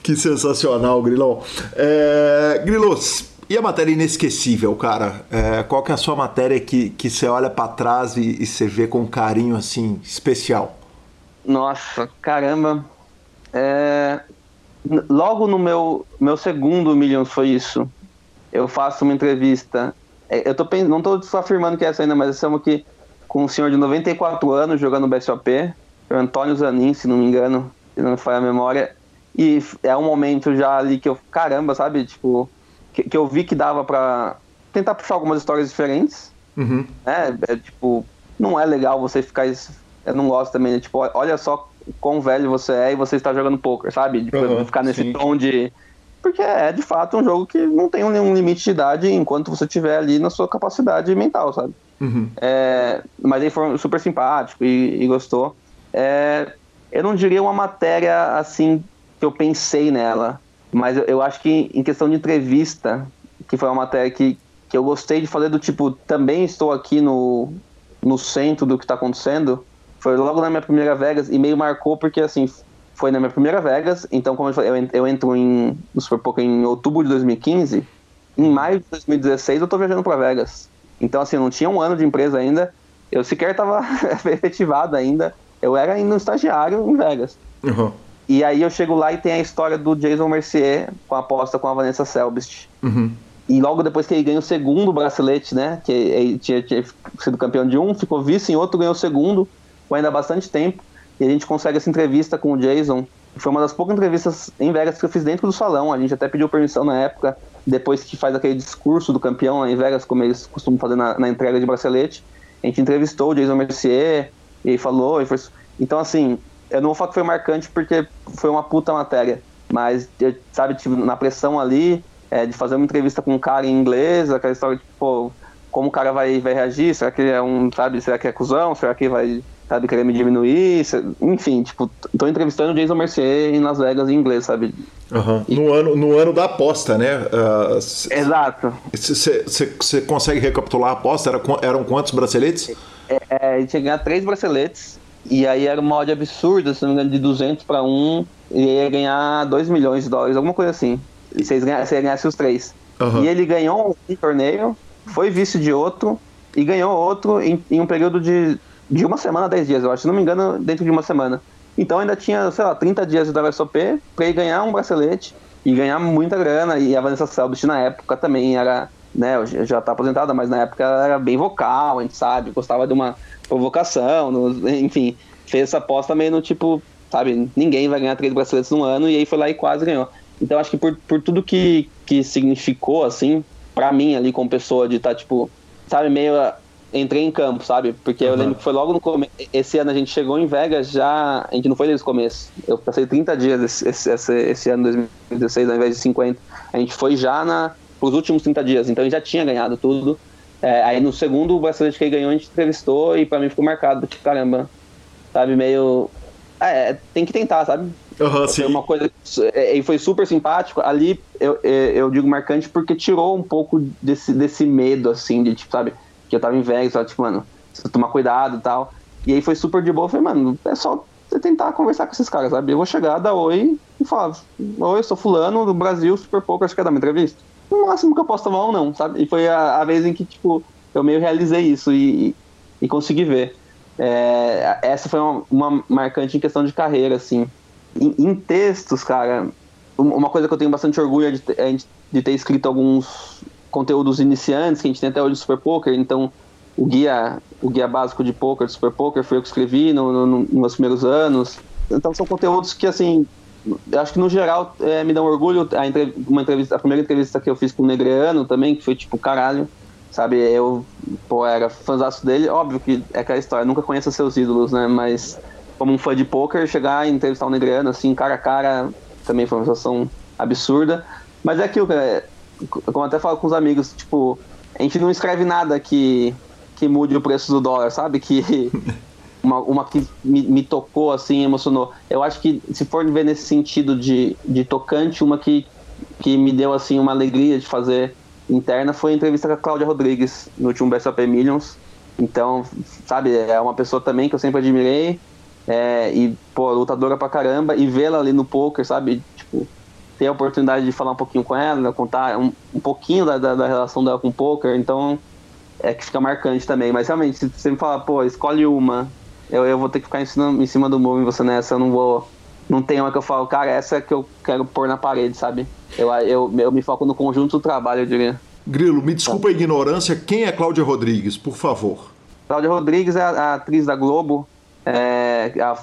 A: Que sensacional, Grilão. É, Grilos, e a matéria inesquecível, cara? É, qual que é a sua matéria que, que você olha para trás e, e você vê com um carinho assim especial?
D: Nossa, caramba. É... Logo no meu, meu segundo Millions foi isso. Eu faço uma entrevista. É, eu tô pensando, não estou afirmando que é essa ainda, mas essa é uma que com um senhor de 94 anos jogando BSOP, o Antônio Zanin, se não me engano, se não falha a memória. E é um momento já ali que eu, caramba, sabe? Tipo, que, que eu vi que dava para tentar puxar algumas histórias diferentes.
A: Uhum.
D: Né? É, tipo, não é legal você ficar. Eu não gosto também, né? tipo, olha só quão velho você é e você está jogando poker, sabe? Tipo, uhum, ficar nesse sim. tom de. Porque é de fato um jogo que não tem nenhum limite de idade enquanto você estiver ali na sua capacidade mental, sabe?
A: Uhum.
D: É, mas ele foi super simpático e, e gostou. É, eu não diria uma matéria assim que eu pensei nela. Mas eu, eu, acho que em questão de entrevista, que foi uma matéria que, que eu gostei de fazer do tipo, também estou aqui no, no centro do que está acontecendo, foi logo na minha primeira Vegas e meio marcou porque assim, foi na minha primeira Vegas, então como eu falei, eu, entro em, no Super Poker em outubro de 2015, em maio de 2016 eu estou viajando para Vegas. Então assim, eu não tinha um ano de empresa ainda, eu sequer estava efetivado ainda, eu era ainda um estagiário em Vegas.
A: Uhum.
D: E aí eu chego lá e tem a história do Jason Mercier com a aposta com a Vanessa Selbst.
A: Uhum.
D: E logo depois que ele ganha o segundo bracelete, né? Que ele tinha, tinha, sido campeão de um, ficou vice em outro, ganhou o segundo, ainda bastante tempo. E a gente consegue essa entrevista com o Jason. Foi uma das poucas entrevistas em Vegas que eu fiz dentro do salão. A gente até pediu permissão na época, depois que faz aquele discurso do campeão lá em Vegas, como eles costumam fazer na, na entrega de bracelete. A gente entrevistou o Jason Mercier e falou. E foi... Então, assim, eu não vou falar que foi marcante porque foi uma puta matéria, mas, eu, sabe, tive na pressão ali é, de fazer uma entrevista com um cara em inglês, aquela história de, pô, como o cara vai, vai reagir, será que é um, sabe, será que é cuzão, será que vai, sabe, querer me diminuir, enfim, tipo, tô entrevistando o Jason Mercier em Las Vegas em inglês, sabe.
A: Uhum. E... No, ano, no ano da aposta, né? Uh,
D: Exato.
A: Você consegue recapitular a aposta? Era, eram quantos braceletes?
D: É, é, tinha que ganhar três braceletes e aí era uma odd absurda, se não me engano, de 200 para 1, e ia ganhar 2 milhões de dólares, alguma coisa assim. E vocês ganhassem, ganhasse os três. Uhum. E ele ganhou um torneio, foi vice de outro, e ganhou outro em, em um período de, de uma semana, 10 dias, eu acho, se não me engano, dentro de uma semana. Então ainda tinha, sei lá, 30 dias de WSOP para ele ganhar um bracelete e ganhar muita grana. E a Vanessa Selbst na época também era, né, já tá aposentada, mas na época era bem vocal, a gente sabe, gostava de uma provocação, no, enfim, fez essa aposta meio no tipo, sabe, ninguém vai ganhar três braceletes no ano, e aí foi lá e quase ganhou. Então acho que por, por tudo que, que significou, assim, para mim ali como pessoa de estar, tá, tipo, sabe, meio. Entrei em campo, sabe? Porque uhum. eu lembro que foi logo no começo. Esse ano a gente chegou em Vegas já. A gente não foi desde o começo. Eu passei 30 dias esse, esse, esse, esse ano 2016 ao invés de 50. A gente foi já na, os últimos 30 dias. Então a gente já tinha ganhado tudo. É, aí no segundo bracelete que ele ganhou, a gente entrevistou e pra mim ficou marcado, tipo, caramba, sabe, meio. É, tem que tentar, sabe?
A: Uhum, sim.
D: Uma coisa. É, e foi super simpático. Ali eu, é, eu digo marcante porque tirou um pouco desse, desse medo, assim, de tipo, sabe, que eu tava em Vegas, só, tipo, mano, precisa tomar cuidado e tal. E aí foi super de boa. Eu falei, mano, é só você tentar conversar com esses caras, sabe? Eu vou chegar, dar oi e falar: Oi, eu sou Fulano do Brasil, super pouco, acho que quer dar uma entrevista no máximo que eu posso tomar ou não, sabe? E foi a, a vez em que, tipo, eu meio realizei isso e, e consegui ver. É, essa foi uma, uma, marcante em questão de carreira, assim. Em, em, textos, cara, uma coisa que eu tenho bastante orgulho é de, é de ter escrito alguns conteúdos iniciantes que a gente tem até hoje do Super Poker, então o guia, o guia básico de poker do Super Poker foi eu que escrevi no, no, no, nos meus primeiros anos. Então são conteúdos que, assim, acho que no geral é, me um orgulho a, uma entrevista, a primeira entrevista que eu fiz com o Negreano também, que foi tipo, caralho, sabe? Eu, pô, era fãzaço dele. Óbvio que é aquela história, nunca conheço seus ídolos, né? Mas como um fã de poker, chegar e entrevistar o Negreano, assim, cara a cara, também foi uma situação absurda. Mas é aquilo, cara, como até falo com os amigos, tipo, a gente não escreve nada que, que mude o preço do dólar, sabe? Que uma, uma que me, me, tocou, assim, emocionou. Eu acho que, se for ver nesse sentido de, de tocante, uma que, que me deu, assim, uma alegria de fazer interna foi a entrevista com a Cláudia Rodrigues, no último BSAP Millions. Então, sabe, é uma pessoa também que eu sempre admirei. É, e, pô, lutadora pra caramba. E vê-la ali no poker, sabe? Tipo, ter a oportunidade de falar um pouquinho com ela, contar um, um pouquinho da, da, da, relação dela com o poker. Então, é que fica marcante também. Mas realmente, se você me falar, pô, escolhe uma, eu, eu vou ter que ficar em cima, em cima do muro em você nessa. Eu não vou. Não tem uma que eu falo, cara, essa é que eu quero pôr na parede, sabe? Eu, eu, eu me foco no conjunto do trabalho, eu diria.
A: Grilo, me desculpa a ignorância, quem é Cláudia Rodrigues, por favor?
D: Cláudia Rodrigues é a, a atriz da Globo, é, a,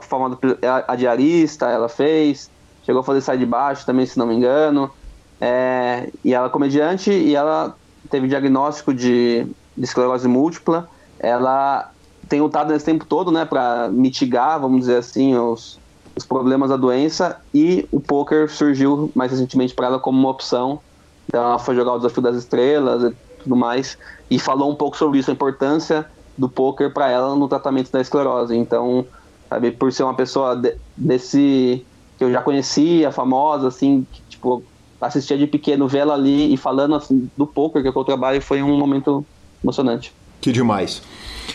D: formada a, a diarista, ela fez, chegou a fazer Sai de Baixo também, se não me engano, é, e ela é comediante e ela teve diagnóstico de, de esclerose múltipla, ela tem lutado nesse tempo todo, né, para mitigar, vamos dizer assim, os, os problemas da doença e o poker surgiu mais recentemente para ela como uma opção então ela foi jogar o Desafio das Estrelas e tudo mais. E falou um pouco sobre isso, a importância do poker para ela no tratamento da esclerose. Então, sabe, por ser uma pessoa de, desse que eu já conhecia, famosa, assim, que, tipo, assistia de pequeno, ver ela ali e falando assim do poker que é o trabalho foi um momento emocionante.
A: Que demais.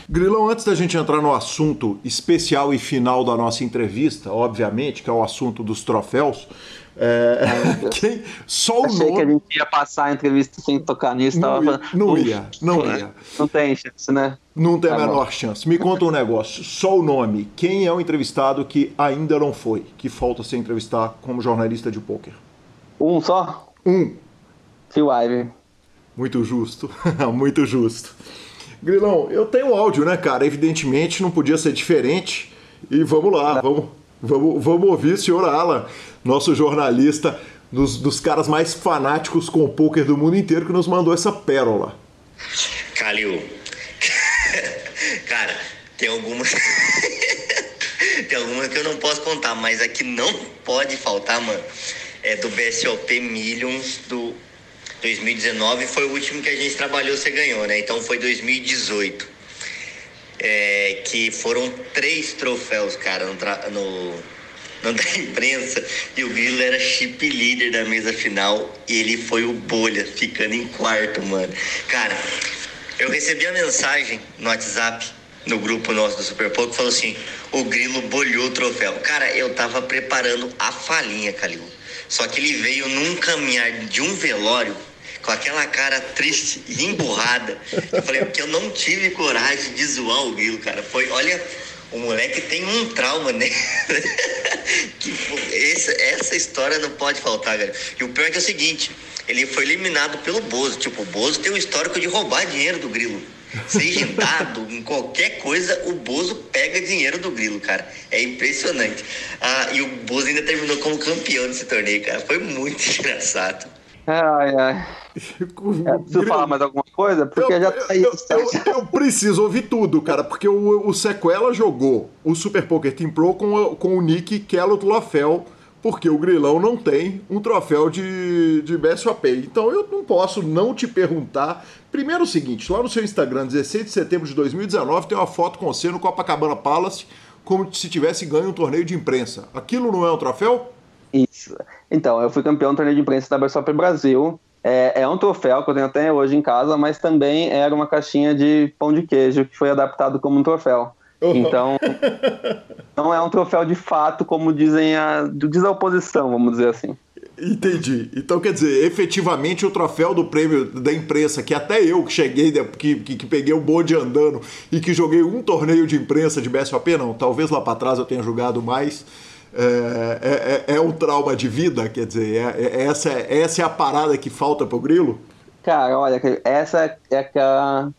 A: Grilão, antes da gente entrar no assunto especial e final da nossa entrevista, obviamente, que é o assunto dos troféus, é, quem, só o
D: Achei
A: nome.
D: que a gente ia passar a entrevista sem tocar nisso.
A: Não, ia, não ia, não ia.
D: Não tem chance, né?
A: Não tem tá a menor bom. chance. Me conta um negócio. Só o nome. Quem é o entrevistado que ainda não foi? Que falta ser entrevistar como jornalista de pôquer?
D: Um só?
A: Um.
D: Phil Ivey.
A: Muito justo. Muito justo. Grilão, eu tenho áudio, né, cara? Evidentemente não podia ser diferente. E vamos lá, vamos, vamos, vamos ouvir o senhor Alan nosso jornalista, dos, dos caras mais fanáticos com o poker do mundo inteiro, que nos mandou essa pérola.
E: Calil, cara, tem algumas. tem algumas que eu não posso contar, mas aqui não pode faltar, mano. É do BSOP Millions do 2019 foi o último que a gente trabalhou, você ganhou, né? Então foi 2018. É, que foram três troféus, cara, no, no não da imprensa, e o Grilo era chip líder da mesa final e ele foi o bolha, ficando em quarto, mano. Cara, eu recebi a mensagem no WhatsApp, no grupo nosso do Super Pouco, falou assim: o Grilo bolhou o troféu. Cara, eu tava preparando a falinha, Calil. Só que ele veio num caminhar de um velório com aquela cara triste e emburrada. Eu falei, porque eu não tive coragem de zoar o Grilo, cara. Foi, olha, o moleque tem um trauma, né? que, essa, essa história não pode faltar, cara. E o pior é que é o seguinte, ele foi eliminado pelo Bozo. Tipo, o Bozo tem um histórico de roubar dinheiro do Grilo. Seja em dado, em qualquer coisa, o Bozo pega dinheiro do Grilo, cara. É impressionante. Ah, e o Bozo ainda terminou como campeão desse torneio, cara. Foi muito engraçado.
D: Ai, ai. É, preciso falar mais alguma coisa? Porque
A: eu,
D: já tá aí.
A: Eu, eu, eu, preciso ouvir tudo, cara, porque o, o Sequela jogou o Super Poker Team Pro com, com o Nick Kellot Lafel, porque o Grilão não tem um troféu de, de BSOP. Então eu não posso não te perguntar. Primeiro o seguinte, lá no seu Instagram, 16 de setembro de 2019, tem uma foto com você no Copacabana Palace, como se tivesse ganho um torneio de imprensa. Aquilo não é um troféu?
D: Isso. Então, eu fui campeão do torneio de imprensa da BSOP Brasil. É, é, um troféu que eu tenho até hoje em casa, mas também era uma caixinha de pão de queijo que foi adaptado como um troféu. Uhum. Então, não é um troféu de fato, como dizem a, diz a oposição, vamos dizer assim.
A: Entendi. Então, quer dizer, efetivamente o troféu do prêmio da imprensa, que até eu que cheguei, que, que, que, peguei o bonde andando e que joguei um torneio de imprensa de BSOP, não, talvez lá para trás eu tenha jogado mais, é, é, é, um trauma de vida? Quer dizer, é, é, essa, essa é a parada que falta pro Grilo?
D: Cara, olha, essa é a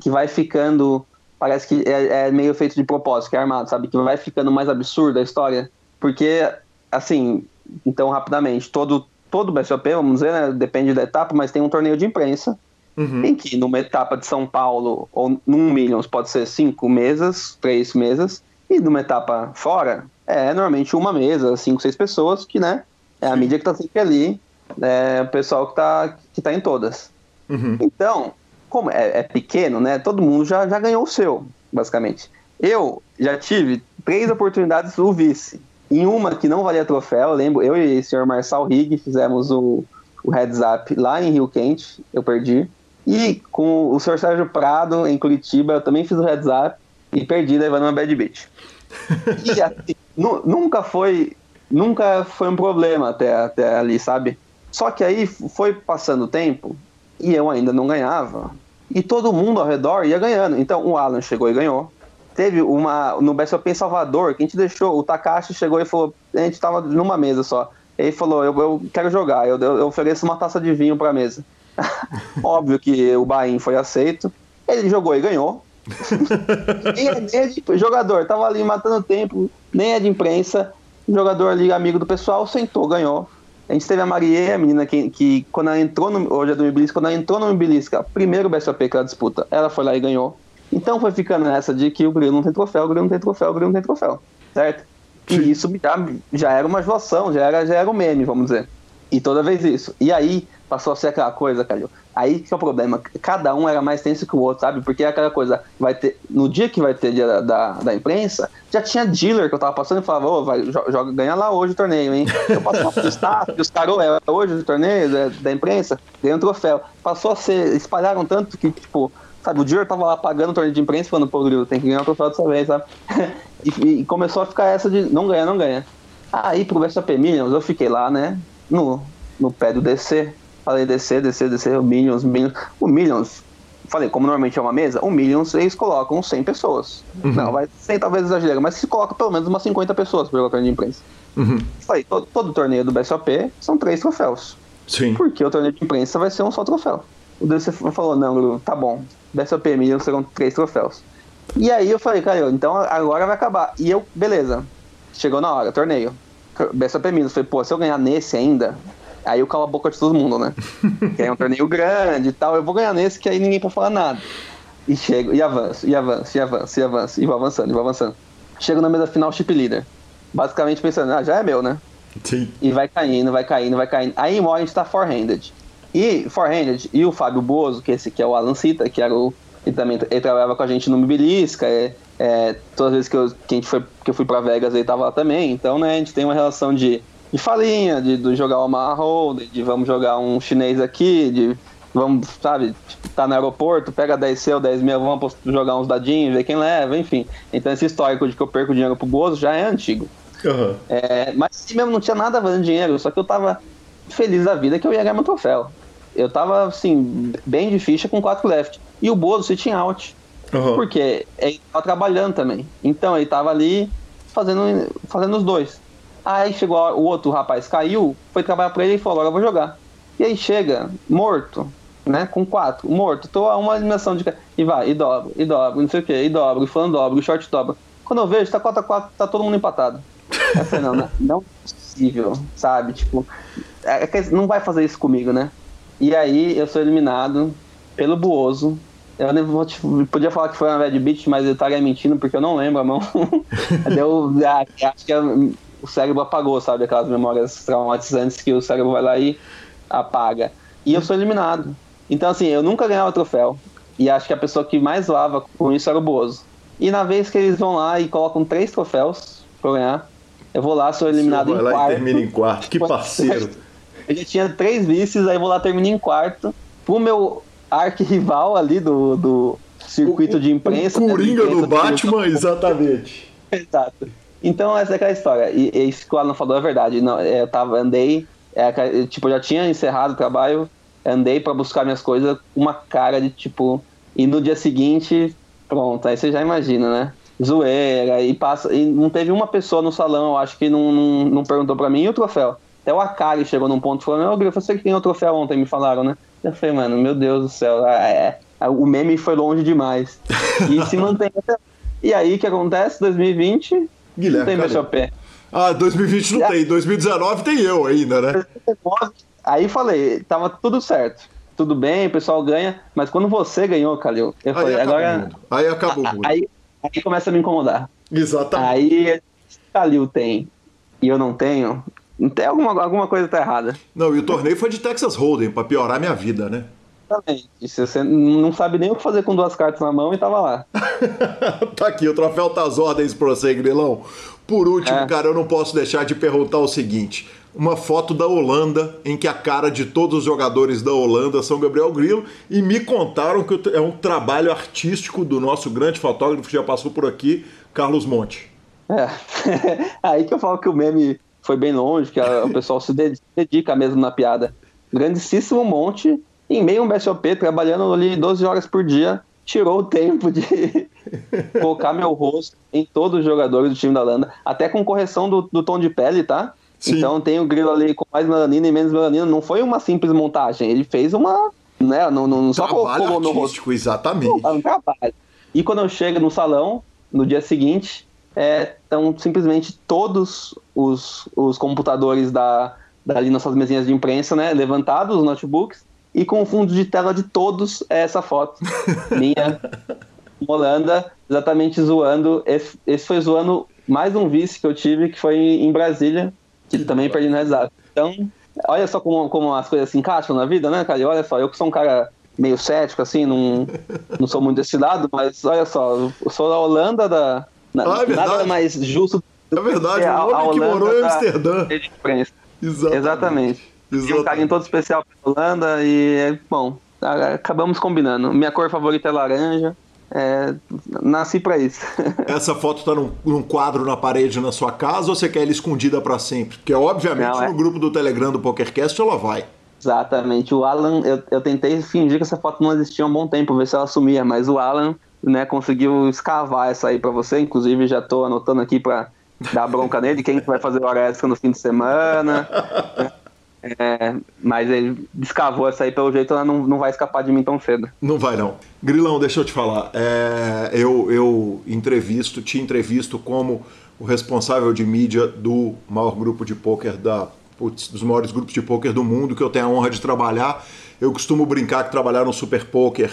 D: que vai ficando. Parece que é, é, meio feito de propósito, que é armado, sabe? Que vai ficando mais absurda a história. Porque, assim, então, rapidamente, todo, todo BSOP, vamos dizer, né? Depende da etapa, mas tem um torneio de imprensa. Uhum. Em que numa etapa de São Paulo, ou num Millions, pode ser cinco mesas, três mesas. E numa etapa fora, é normalmente uma mesa, cinco, seis pessoas, que, né, é a mídia que tá sempre ali, é o pessoal que tá, que tá em todas. Uhum. Então, como é, é, pequeno, né, todo mundo já, já ganhou o seu, basicamente. Eu já tive três oportunidades do vice. Em uma que não valia troféu, eu lembro, eu e o senhor Marçal Rig fizemos o, o heads up lá em Rio Quente, eu perdi. E com o Sr. Sérgio Prado, em Curitiba, eu também fiz o heads up e perdi levando uma bad beat. e assim, nunca foi nunca foi um problema até, até ali, sabe? Só que aí foi passando o tempo e eu ainda não ganhava. E todo mundo ao redor ia ganhando. Então o Alan chegou e ganhou. Teve uma. No BSOP em Salvador, que a gente deixou. O Takashi chegou e falou. A gente tava numa mesa só. Ele falou: Eu, eu quero jogar, eu, eu ofereço uma taça de vinho pra mesa. Óbvio que o Bahia foi aceito. Ele jogou e ganhou. Nem, é, nem é de, jogador, tava ali matando tempo, nem é de imprensa. Jogador ali, amigo do pessoal, sentou, ganhou. A gente teve a Marie, a menina que, que quando ela entrou no. Hoje é do Mibilisca, quando ela entrou no Mibilisca, primeiro BSOP que ela disputa, ela foi lá e ganhou. Então foi ficando nessa de que o Grilo não tem troféu, o Grilo não tem troféu, o Grilo não tem troféu. Certo? E isso já, já era uma joação, já era, já era um meme, vamos dizer. E toda vez isso. E aí passou a ser aquela coisa, Calil. Aí que é o problema. Cada um era mais tenso que o outro, sabe? Porque é aquela coisa, vai ter. No dia que vai ter dia da, da, imprensa, já tinha dealer que eu tava passando e falava, ô, vai, joga, ganha lá hoje o torneio, hein? Eu passo uma staff, os caras, é hoje o torneio da, da imprensa, ganha um troféu. Passou a ser. Espalharam tanto que, tipo, sabe, o dealer tava lá pagando o torneio de imprensa falando, pô, Grilo, tem que ganhar o troféu dessa vez, sabe? e, e, começou a ficar essa de não ganha, não ganha. Aí pro VSAP Millions eu fiquei lá, né? No, no pé do DC Falei descer, descer, descer, o Millions, Millions. O Millions, falei, como normalmente é uma mesa, o Millions eles colocam 100 pessoas. Uhum. Não, vai 100 talvez exagero, mas se coloca pelo menos umas 50 pessoas para torneio de imprensa. Uhum. Falei, todo, todo torneio do BSOP são três troféus.
A: Sim.
D: Porque o torneio de imprensa vai ser um só troféu. O DC falou, não, tá bom, BSOP Millions serão três troféus. E aí eu falei, cara, então agora vai acabar. E eu, beleza, chegou na hora, torneio. BSOP Millions, falei, pô, se eu ganhar nesse ainda, Aí eu calo a boca de todo mundo, né? que é um torneio grande e tal. Eu vou ganhar nesse que aí ninguém pode falar nada. E chego, e avanço, e avanço, e avanço, e avanço, e vou avançando, e vou avançando. Chego na mesa final, chip leader. Basicamente pensando, ah, já é meu, né?
A: Sim.
D: E vai caindo, vai caindo, vai caindo. Aí hora a gente tá four-handed. E four-handed, e o Fábio Bozo, que esse aqui é o Alan Cita, que era o. Ele também ele trabalhava com a gente no Mibilisca. É, é, todas as vezes que, eu, que, a gente foi, que eu fui pra Vegas, ele tava lá também. Então, né, a gente tem uma relação de de falinha, de, de jogar uma hold, de vamos jogar um chinês aqui, de vamos, sabe, tá no aeroporto, pega 10 seu, 10 mil, vamos jogar uns dadinhos, ver quem leva, enfim. Então esse histórico de que eu perco dinheiro pro Gozo já é antigo. Uhum. É, mas assim mesmo não tinha nada valendo dinheiro, só que eu tava feliz da vida que eu ia ganhar meu troféu. Eu tava, assim, bem de ficha com 4 left. E o Bozo sitting out. Uhum. Porque ele tava trabalhando também. Então ele tava ali fazendo, fazendo os dois. Aí chegou o outro rapaz, caiu, foi trabalhar pra ele e falou: agora eu vou jogar. E aí chega, morto, né? Com quatro, morto, tô a uma eliminação de. E vai, e dobra, e dobra, não sei o que, e dobra, e falando dobra, e short dobra. Quando eu vejo, tá 4x4, tá todo mundo empatado. Eu falei, não, não, é possível, sabe? Tipo, é, é não vai fazer isso comigo, né? E aí eu sou eliminado pelo Buoso. Eu nem vou podia falar que foi uma bad beat, mas eu estaria mentindo porque eu não lembro a mão. Deu, ah, acho que o cérebro apagou, sabe? Aquelas memórias traumatizantes que o cérebro vai lá e apaga. E eu sou eliminado. Então, assim, eu nunca ganhava troféu. E acho que a pessoa que mais lava com isso era o Bozo. E na vez que eles vão lá e colocam três troféus pra ganhar, eu vou lá, sou eliminado
A: em
D: lá quarto.
A: E termina em quarto. Que parceiro.
D: Eu já tinha três vices, aí vou lá, termino em quarto. Pro meu arquirrival ali do, do circuito
A: o,
D: de imprensa.
A: O Coringa né, do Batman, exatamente.
D: Exato. Então, essa é aquela história. E, e isso que o Alan falou é verdade. Não, eu tava, andei, é, tipo, já tinha encerrado o trabalho, andei para buscar minhas coisas, uma cara de tipo. E no dia seguinte, pronto, aí você já imagina, né? Zoeira, e passa. E não teve uma pessoa no salão, eu acho que não, não, não perguntou para mim e o troféu. Até o Akari chegou num ponto e falou: Meu, Grifo, você que tem o troféu ontem, me falaram, né? Eu falei, mano, meu Deus do céu, é, o meme foi longe demais. E se mantém até. E aí, o que acontece? 2020,
A: Guilherme. Não tem BSOP. Ah, 2020 não tem. 2019 tem eu ainda, né?
D: Aí falei, tava tudo certo. Tudo bem, o pessoal ganha, mas quando você ganhou, Calil, eu aí falei, agora.
A: Aí acabou
D: o mundo. Aí, aí começa a me incomodar.
A: Exatamente.
D: Aí Calil tem e eu não tenho. Tem alguma, alguma coisa tá errada.
A: Não, e o torneio foi de Texas Hold'em, pra piorar minha vida, né?
D: Exatamente. Você não sabe nem o que fazer com duas cartas na mão e tava lá.
A: tá aqui, o troféu tá às ordens pra você, Grilão. Por último, é. cara, eu não posso deixar de perguntar o seguinte: uma foto da Holanda em que a cara de todos os jogadores da Holanda são Gabriel Grilo e me contaram que é um trabalho artístico do nosso grande fotógrafo que já passou por aqui, Carlos Monte.
D: É, aí que eu falo que o meme foi bem longe, que a, o pessoal se dedica mesmo na piada. Grandíssimo Monte, em meio a um BSOP, trabalhando ali 12 horas por dia, tirou o tempo de colocar meu rosto em todos os jogadores do time da Holanda, até com correção do, do tom de pele, tá? Sim. Então tem o grilo ali com mais melanina e menos melanina. Não foi uma simples montagem. Ele fez uma. Né, não, não
A: só colocou no rosto. Exatamente.
D: Um trabalho. E quando eu chego no salão, no dia seguinte, estão é, simplesmente todos os, os computadores da, dali nas suas mesinhas de imprensa, né? Levantados, os notebooks, e com o fundo de tela de todos é essa foto. Minha Holanda, exatamente zoando. Esse, esse foi zoando mais um vice que eu tive, que foi em Brasília, que também perdi no resultado. Então, olha só como, como as coisas se encaixam na vida, né, cara? E olha só, eu que sou um cara meio cético, assim, não, não sou muito desse lado, mas olha só, eu sou da Holanda, da, na, ah, é nada mais justo
A: do é verdade, que o homem que morou em Amsterdã.
D: Exatamente. Exatamente. Exatamente. um carinho todo especial pra Holanda e, bom, acabamos combinando. Minha cor favorita é laranja. É, nasci para isso.
A: Essa foto tá num, num, quadro na parede na sua casa ou você quer ela escondida para sempre? Porque, obviamente, Não, é... no grupo do Telegram do PokerCast ela vai.
D: Exatamente. O Alan, eu, eu tentei fingir que essa foto não existia há um bom tempo, ver se ela sumia, mas o Alan né, conseguiu escavar essa aí para você. Inclusive, já tô anotando aqui para dar bronca nele, quem vai fazer hora extra no fim de semana. É, mas ele descavou essa aí, pelo jeito ela não, não vai escapar de mim tão cedo.
A: Não vai não. Grilão, deixa eu te falar. É, eu, eu entrevisto, te entrevisto como o responsável de mídia do maior grupo de pôquer da putz, dos maiores grupos de pôquer do mundo que eu tenho a honra de trabalhar. Eu costumo brincar que trabalhar no Super Poker,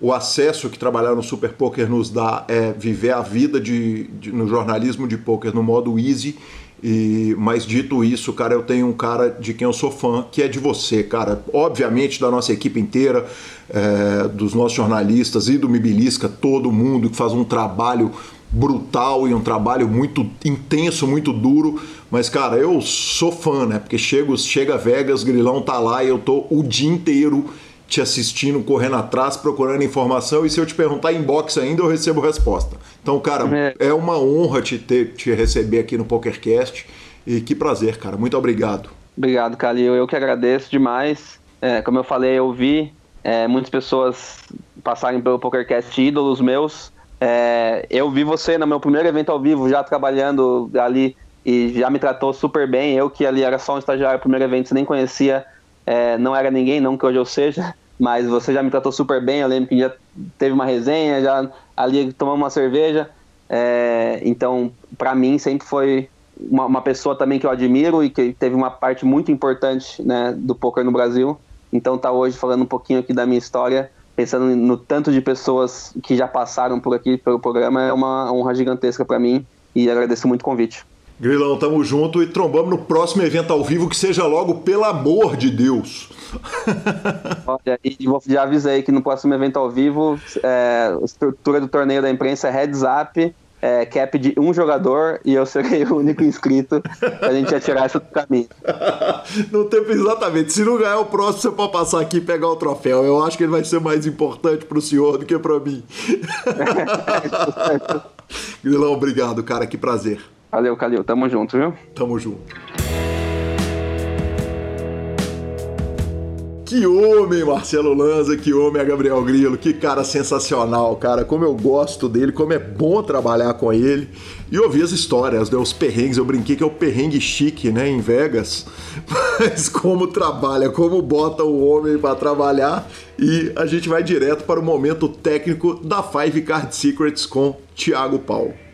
A: o acesso que trabalhar no Super Poker nos dá é viver a vida de, de no jornalismo de pôquer no modo easy e, mas dito isso, cara, eu tenho um cara de quem eu sou fã, que é de você, cara. Obviamente, da nossa equipe inteira, é, dos nossos jornalistas e do Mibilisca, todo mundo que faz um trabalho brutal e um trabalho muito intenso, muito duro. Mas, cara, eu sou fã, né? Porque chego, chega Vegas, Grilão tá lá e eu tô o dia inteiro te assistindo, correndo atrás, procurando informação, e se eu te perguntar inbox ainda, eu recebo resposta. Então, cara, é, é uma honra te, ter, te receber aqui no PokerCast, e que prazer, cara. Muito obrigado.
D: Obrigado, Calil. Eu que agradeço demais. É, como eu falei, eu vi é, muitas pessoas passarem pelo PokerCast ídolos meus. É, eu vi você no meu primeiro evento ao vivo, já trabalhando ali, e já me tratou super bem. Eu que ali era só um estagiário, primeiro evento, você nem conhecia é, não era ninguém, não que hoje eu seja, mas você já me tratou super bem. Eu lembro que já teve uma resenha, já ali tomamos uma cerveja. É, então, para mim, sempre foi uma, uma, pessoa também que eu admiro e que teve uma parte muito importante né, do poker no Brasil. Então, tá hoje falando um pouquinho aqui da minha história, pensando no tanto de pessoas que já passaram por aqui pelo programa, é uma honra gigantesca para mim e agradeço muito o convite.
A: Grilão, tamo junto e trombamos no próximo evento ao vivo, que seja logo, pelo amor de Deus.
D: Olha, e já avisei que no próximo evento ao vivo, é, a estrutura do torneio da imprensa é heads up, é, cap de um jogador e eu serei o único inscrito pra gente já tirar isso do caminho.
A: No tempo exatamente. Se não ganhar o próximo, você pode passar aqui e pegar o troféu. Eu acho que ele vai ser mais importante pro senhor do que pra mim. Grilão, obrigado, cara. Que prazer.
D: Valeu, Calil. Tamo junto, viu?
A: Tamo junto. Que homem, Marcelo Lanza, que homem é Gabriel Grilo, que cara sensacional, cara. Como eu gosto dele, como é bom trabalhar com ele. E ouvir as histórias, né, os perrengues. Eu brinquei que é o perrengue chique, né, em Vegas. Mas como trabalha, como bota o homem para trabalhar. E a gente vai direto para o momento técnico da Five Card Secrets com Thiago Paulo.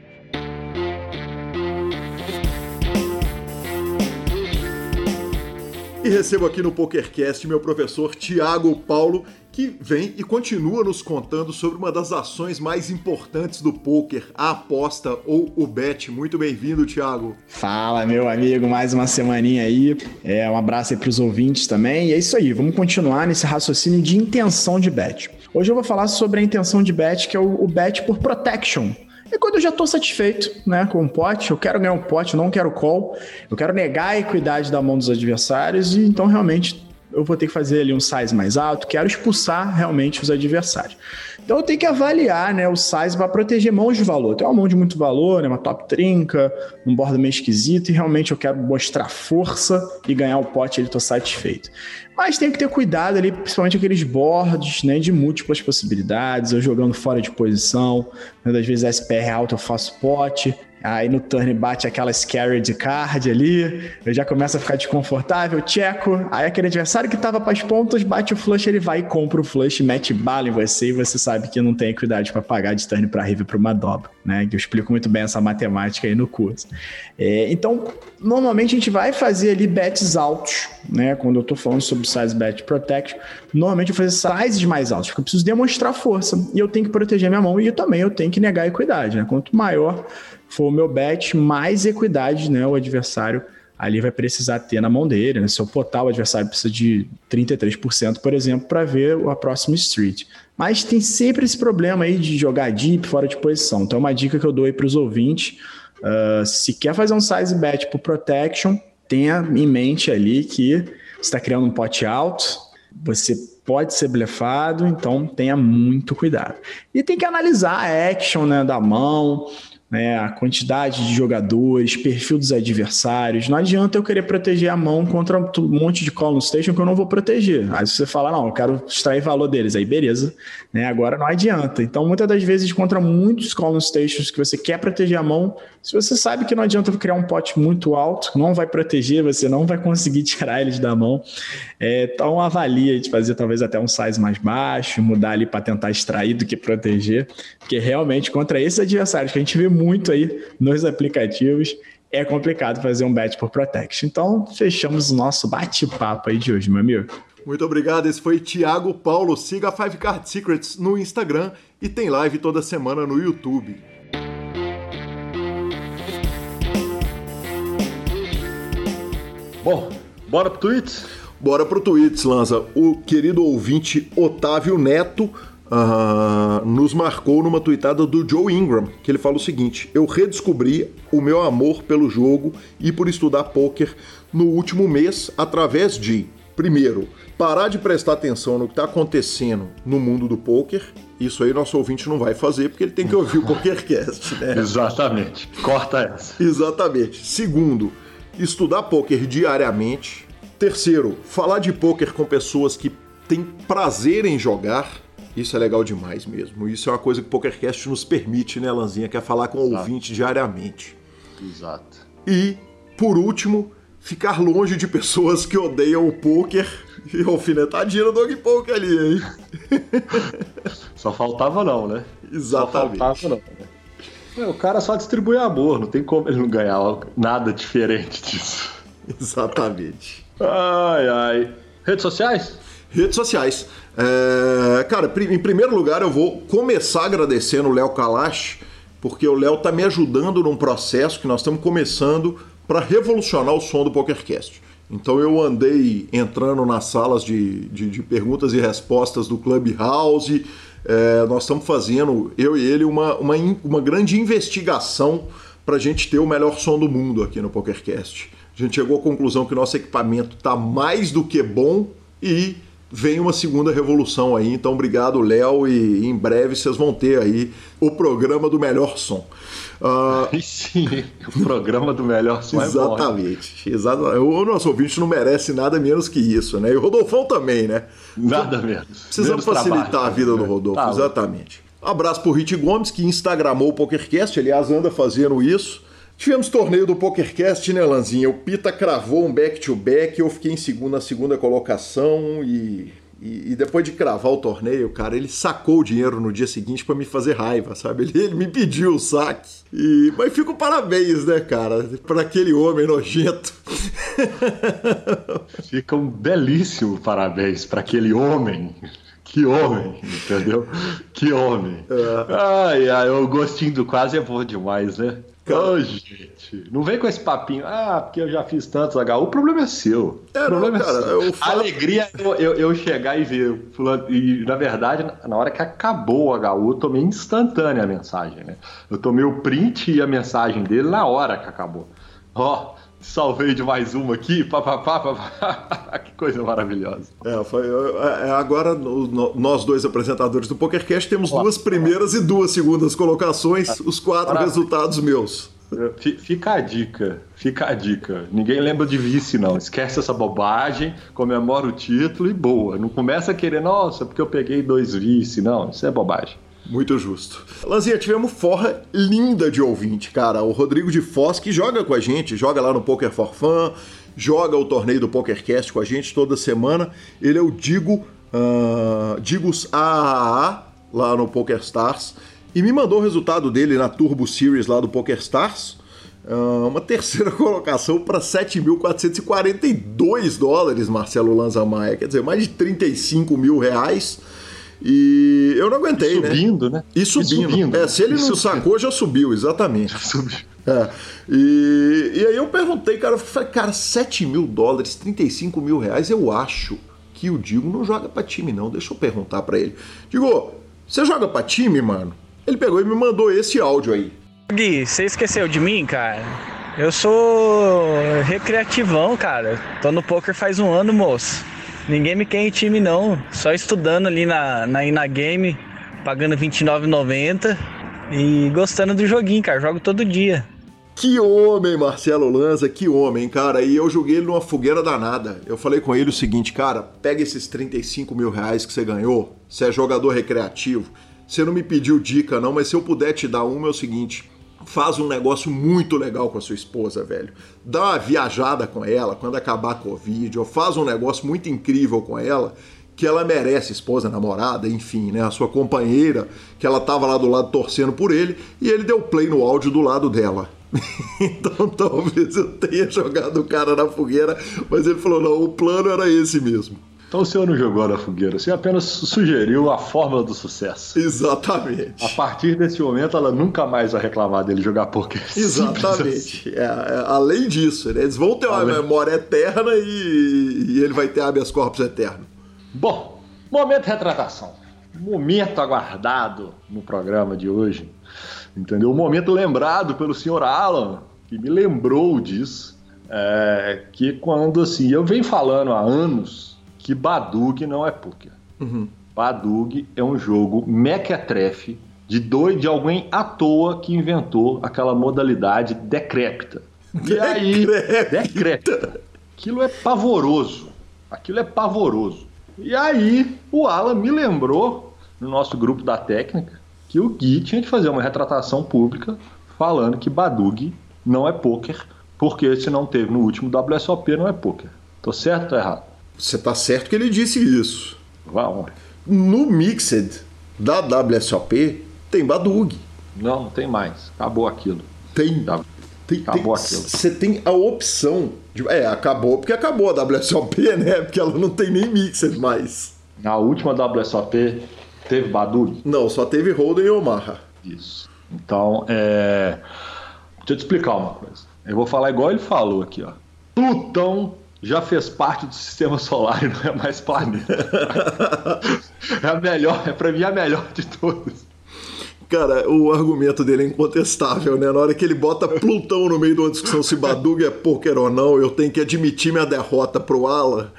A: E recebo aqui no PokerCast meu professor Tiago Paulo, que vem e continua nos contando sobre uma das ações mais importantes do poker, a aposta ou o bet. Muito bem-vindo, Tiago.
F: Fala, meu amigo, mais uma semaninha aí. É, um abraço aí para os ouvintes também. E é isso aí, vamos continuar nesse raciocínio de intenção de bet. Hoje eu vou falar sobre a intenção de bet, que é o, o bet por protection É quando eu já estou satisfeito né, com o pote, eu quero ganhar um pote, eu não quero call, eu quero negar a equidade da mão dos adversários, e então realmente eu vou ter que fazer ali um size mais alto, quero expulsar realmente os adversários. Então eu tenho que avaliar né, o size para proteger mãos de valor. Tem uma mão de muito valor, né, uma top trinca, um bordo meio esquisito, e realmente eu quero mostrar força e ganhar o pote, ele estou satisfeito. Mas tem que ter cuidado ali, principalmente aqueles boards né, de múltiplas possibilidades, eu jogando fora de posição, né, às vezes SPR alto eu faço pote, Aí no turn bate aquela scary de card ali, eu já começo a ficar desconfortável, checo. Aí aquele adversário que tava para as pontas bate o flush, ele vai e compra o flush, mete bala em você e você sabe que não tem equidade para pagar de turn para river para uma dobra, né? Eu explico muito bem essa matemática aí no curso. É, então, normalmente a gente vai fazer ali bets altos, né? Quando eu tô falando sobre size bet protection, normalmente eu vou fazer sizes mais altos, porque eu preciso demonstrar força e eu tenho que proteger minha mão e eu também eu tenho que negar a equidade, né? Quanto maior for o meu bet, mais equidade né, o adversário ali vai precisar ter na mão dele. Né? Se eu potar, o adversário precisa de 33%, por exemplo, para ver a próxima street. Mas tem sempre esse problema aí de jogar deep fora de posição. Então, é uma dica que eu dou aí para os ouvintes. Uh, se quer fazer um size bet para protection, tenha em mente ali que você está criando um pote alto, você pode ser blefado, então tenha muito cuidado. E tem que analisar a action né, da mão, né, a quantidade de jogadores, perfil dos adversários. Não adianta eu querer proteger a mão contra um monte de call station que eu não vou proteger. Aí você fala, não, eu quero extrair valor deles. Aí beleza, né? Agora não adianta. Então, muitas das vezes, contra muitos call stations que você quer proteger a mão, se você sabe que não adianta criar um pote muito alto, não vai proteger, você não vai conseguir tirar eles da mão. É, então avalia de fazer talvez até um size mais baixo, mudar ali para tentar extrair do que proteger, porque realmente contra esses adversários que a gente vê muito aí nos aplicativos, é complicado fazer um bet por protection. Então, fechamos o nosso bate-papo aí de hoje, meu amigo.
A: Muito obrigado. Esse foi Thiago Paulo. Siga a Five Card Secrets no Instagram e tem live toda semana no YouTube.
B: Bom, bora pro tweets?
A: Bora pro tweets, Lanza. O querido ouvinte Otávio Neto uh, nos marcou numa tweetada do Joe Ingram, que ele fala o seguinte: Eu redescobri o meu amor pelo jogo e por estudar poker no último mês através de, primeiro, parar de prestar atenção no que está acontecendo no mundo do poker. Isso aí nosso ouvinte não vai fazer porque ele tem que ouvir o PokerCast, né?
B: Exatamente. Corta essa.
A: Exatamente. Segundo, estudar poker diariamente. Terceiro, falar de poker com pessoas que têm prazer em jogar. Isso é legal demais mesmo. Isso é uma coisa que o PokerCast nos permite, né, Lanzinha? Que é falar com o ouvinte diariamente.
B: Exato.
A: E, por último, ficar longe de pessoas que odeiam o poker e alfinetadinha no dog poker ali, hein?
B: Só faltava não, né?
A: Exatamente.
B: Só faltava não. Né? O cara só distribui amor, não tem como ele não ganhar nada diferente disso.
A: Exatamente.
B: Ai, ai. Redes sociais?
A: Redes sociais. É, cara, em primeiro lugar, eu vou começar agradecendo o Léo Kalash, porque o Léo tá me ajudando num processo que nós estamos começando para revolucionar o som do PokerCast. Então eu andei entrando nas salas de, de, de perguntas e respostas do Clubhouse. É, nós estamos fazendo, eu e ele, uma, uma, uma grande investigação para a gente ter o melhor som do mundo aqui no PokerCast. A gente chegou à conclusão que nosso equipamento está mais do que bom e vem uma segunda revolução aí. Então, obrigado, Léo, e em breve vocês vão ter aí o programa do melhor som.
B: Uh... Sim, o programa do melhor som
A: exatamente, é. Exatamente. O nosso ouvinte não merece nada menos que isso, né? E o Rodolfão também, né?
B: Nada menos.
A: Precisamos menos facilitar trabalho, a vida do Rodolfo, tá, exatamente. Um abraço pro Rit Gomes, que instagramou o PokerCast, aliás, anda fazendo isso. Tivemos torneio do PokerCast, né, Lanzinha? O Pita cravou um back-to-back, -back, eu fiquei em segunda, segunda colocação e, e, e, depois de cravar o torneio, cara, ele sacou o dinheiro no dia seguinte para me fazer raiva, sabe? Ele, ele, me pediu o saque. E, mas fico parabéns, né, cara, para aquele homem nojento.
B: Fica um belíssimo parabéns para aquele homem. Que homem, entendeu? Que homem. É. Ai, ai, o gostinho do quase é bom demais, né? Ô, gente, não vem com esse papinho, ah, porque eu já fiz tantos HU, o problema é seu.
A: É,
B: o problema
A: não, cara,
B: é seu.
A: eu
B: A alegria é eu, eu, eu chegar e ver. E, na verdade, na hora que acabou o HU, eu tomei instantânea a mensagem, né? Eu tomei o print e a mensagem dele na hora que acabou. Ó, salvei de mais uma aqui, papapá, papapá. que coisa maravilhosa.
A: É, foi, é, é, agora nós dois apresentadores do PokerCast temos duas primeiras e duas segundas colocações, os quatro
B: Parabéns.
A: resultados meus.
B: Fi- Fica a dica, fica a dica. Ninguém lembra de vice, não. Esquece essa bobagem, comemora o título e boa. Não começa a querer, nossa, porque eu peguei dois vice. Não, isso é bobagem.
A: Muito justo. Lanzinha, tivemos forra linda de ouvinte, cara. O Rodrigo de Foz, que joga com a gente, joga lá no Poker for Fun, joga o torneio do PokerCast com a gente toda semana. Ele é o Digo, ah, Digos AAA, lá no PokerStars, e me mandou o resultado dele na Turbo Series lá do PokerStars. Ah, uma terceira colocação para 7.442 dólares, Marcelo Lanza Maia. Quer dizer, mais de 35 mil reais. E eu não aguentei, né?
B: subindo, né?
A: E subindo. É, se ele
B: E
A: não
B: subindo.
A: sacou, já subiu, exatamente.
B: Subiu.
A: É. E, e aí eu perguntei, cara, eu falei, cara, 7 mil dólares, 35 mil reais, eu acho que o Digo não joga pra time, não. Deixa eu perguntar pra ele. Digo, você joga pra time, mano? Ele pegou e me mandou esse áudio aí.
G: Gui, você esqueceu de mim, cara? Eu sou recreativão, cara. Tô no poker faz um ano, moço. Ninguém me quer em time, não. Só estudando ali na, na Ina Game, pagando R$29,90 e gostando do joguinho, cara. Jogo todo dia.
A: Que homem, Marcelo Lanza, que homem, cara. E eu joguei ele numa fogueira danada. Eu falei com ele o seguinte, cara, pega esses 35 mil reais que você ganhou, você é jogador recreativo. Você não me pediu dica, não, mas se eu puder te dar uma, é o seguinte. Faz um negócio muito legal com a sua esposa, velho. Dá uma viajada com ela quando acabar a Covid, ou faz um negócio muito incrível com ela, que ela merece, esposa, namorada, enfim, né? A sua companheira, que ela tava lá do lado torcendo por ele, e ele deu play no áudio do lado dela. então talvez eu tenha jogado o cara na fogueira, mas ele falou: não, o plano era esse mesmo.
B: Então o senhor não jogou na fogueira, o senhor apenas sugeriu a fórmula do sucesso.
A: Exatamente.
B: A partir desse momento, ela nunca mais vai reclamar dele jogar poker. Simples assim.
A: Exatamente. É, é, além disso, né, eles vão ter uma
B: Além-
A: memória eterna e, e ele vai ter habeas corpus eterno.
B: Bom, momento de retratação. Momento aguardado no programa de hoje. Entendeu? Um momento lembrado pelo senhor Alan, que me lembrou disso. É, que quando assim, eu venho falando há anos que Badug não é poker. Badug é um jogo mequetrefe de doido de alguém à toa que inventou aquela modalidade decrépita. E aí,
A: Decrépita.
B: Aquilo é pavoroso. Aquilo é pavoroso. E aí, o Alan me lembrou, no nosso grupo da técnica, que o Gui tinha de fazer uma retratação pública falando que Badug não é poker, porque se não teve no último WSOP, não é poker. Tô certo ou errado?
A: Você tá certo que ele disse isso.
B: Vamos.
A: No Mixed da WSOP tem Badug.
B: Não, não tem mais. Acabou aquilo.
A: Tem.
B: Tá.
A: tem
B: Acabou
A: tem-
B: aquilo.
A: Você tem a opção. De, é, acabou porque acabou a WSOP, né? Porque ela não tem nem Mixed mais.
B: Na última WSOP, teve Badug?
A: Não, só teve Holden e Omaha.
B: Isso. Então, é... deixa eu te explicar uma coisa. Eu vou falar igual ele falou aqui, ó. Plutão já fez parte do sistema solar e não é mais planeta. é a melhor, é pra mim a melhor de todas.
A: Cara, o argumento dele é incontestável, né? Na hora que ele bota Plutão no meio de uma discussão se Badug é poker ou não, eu tenho que admitir minha derrota pro Alan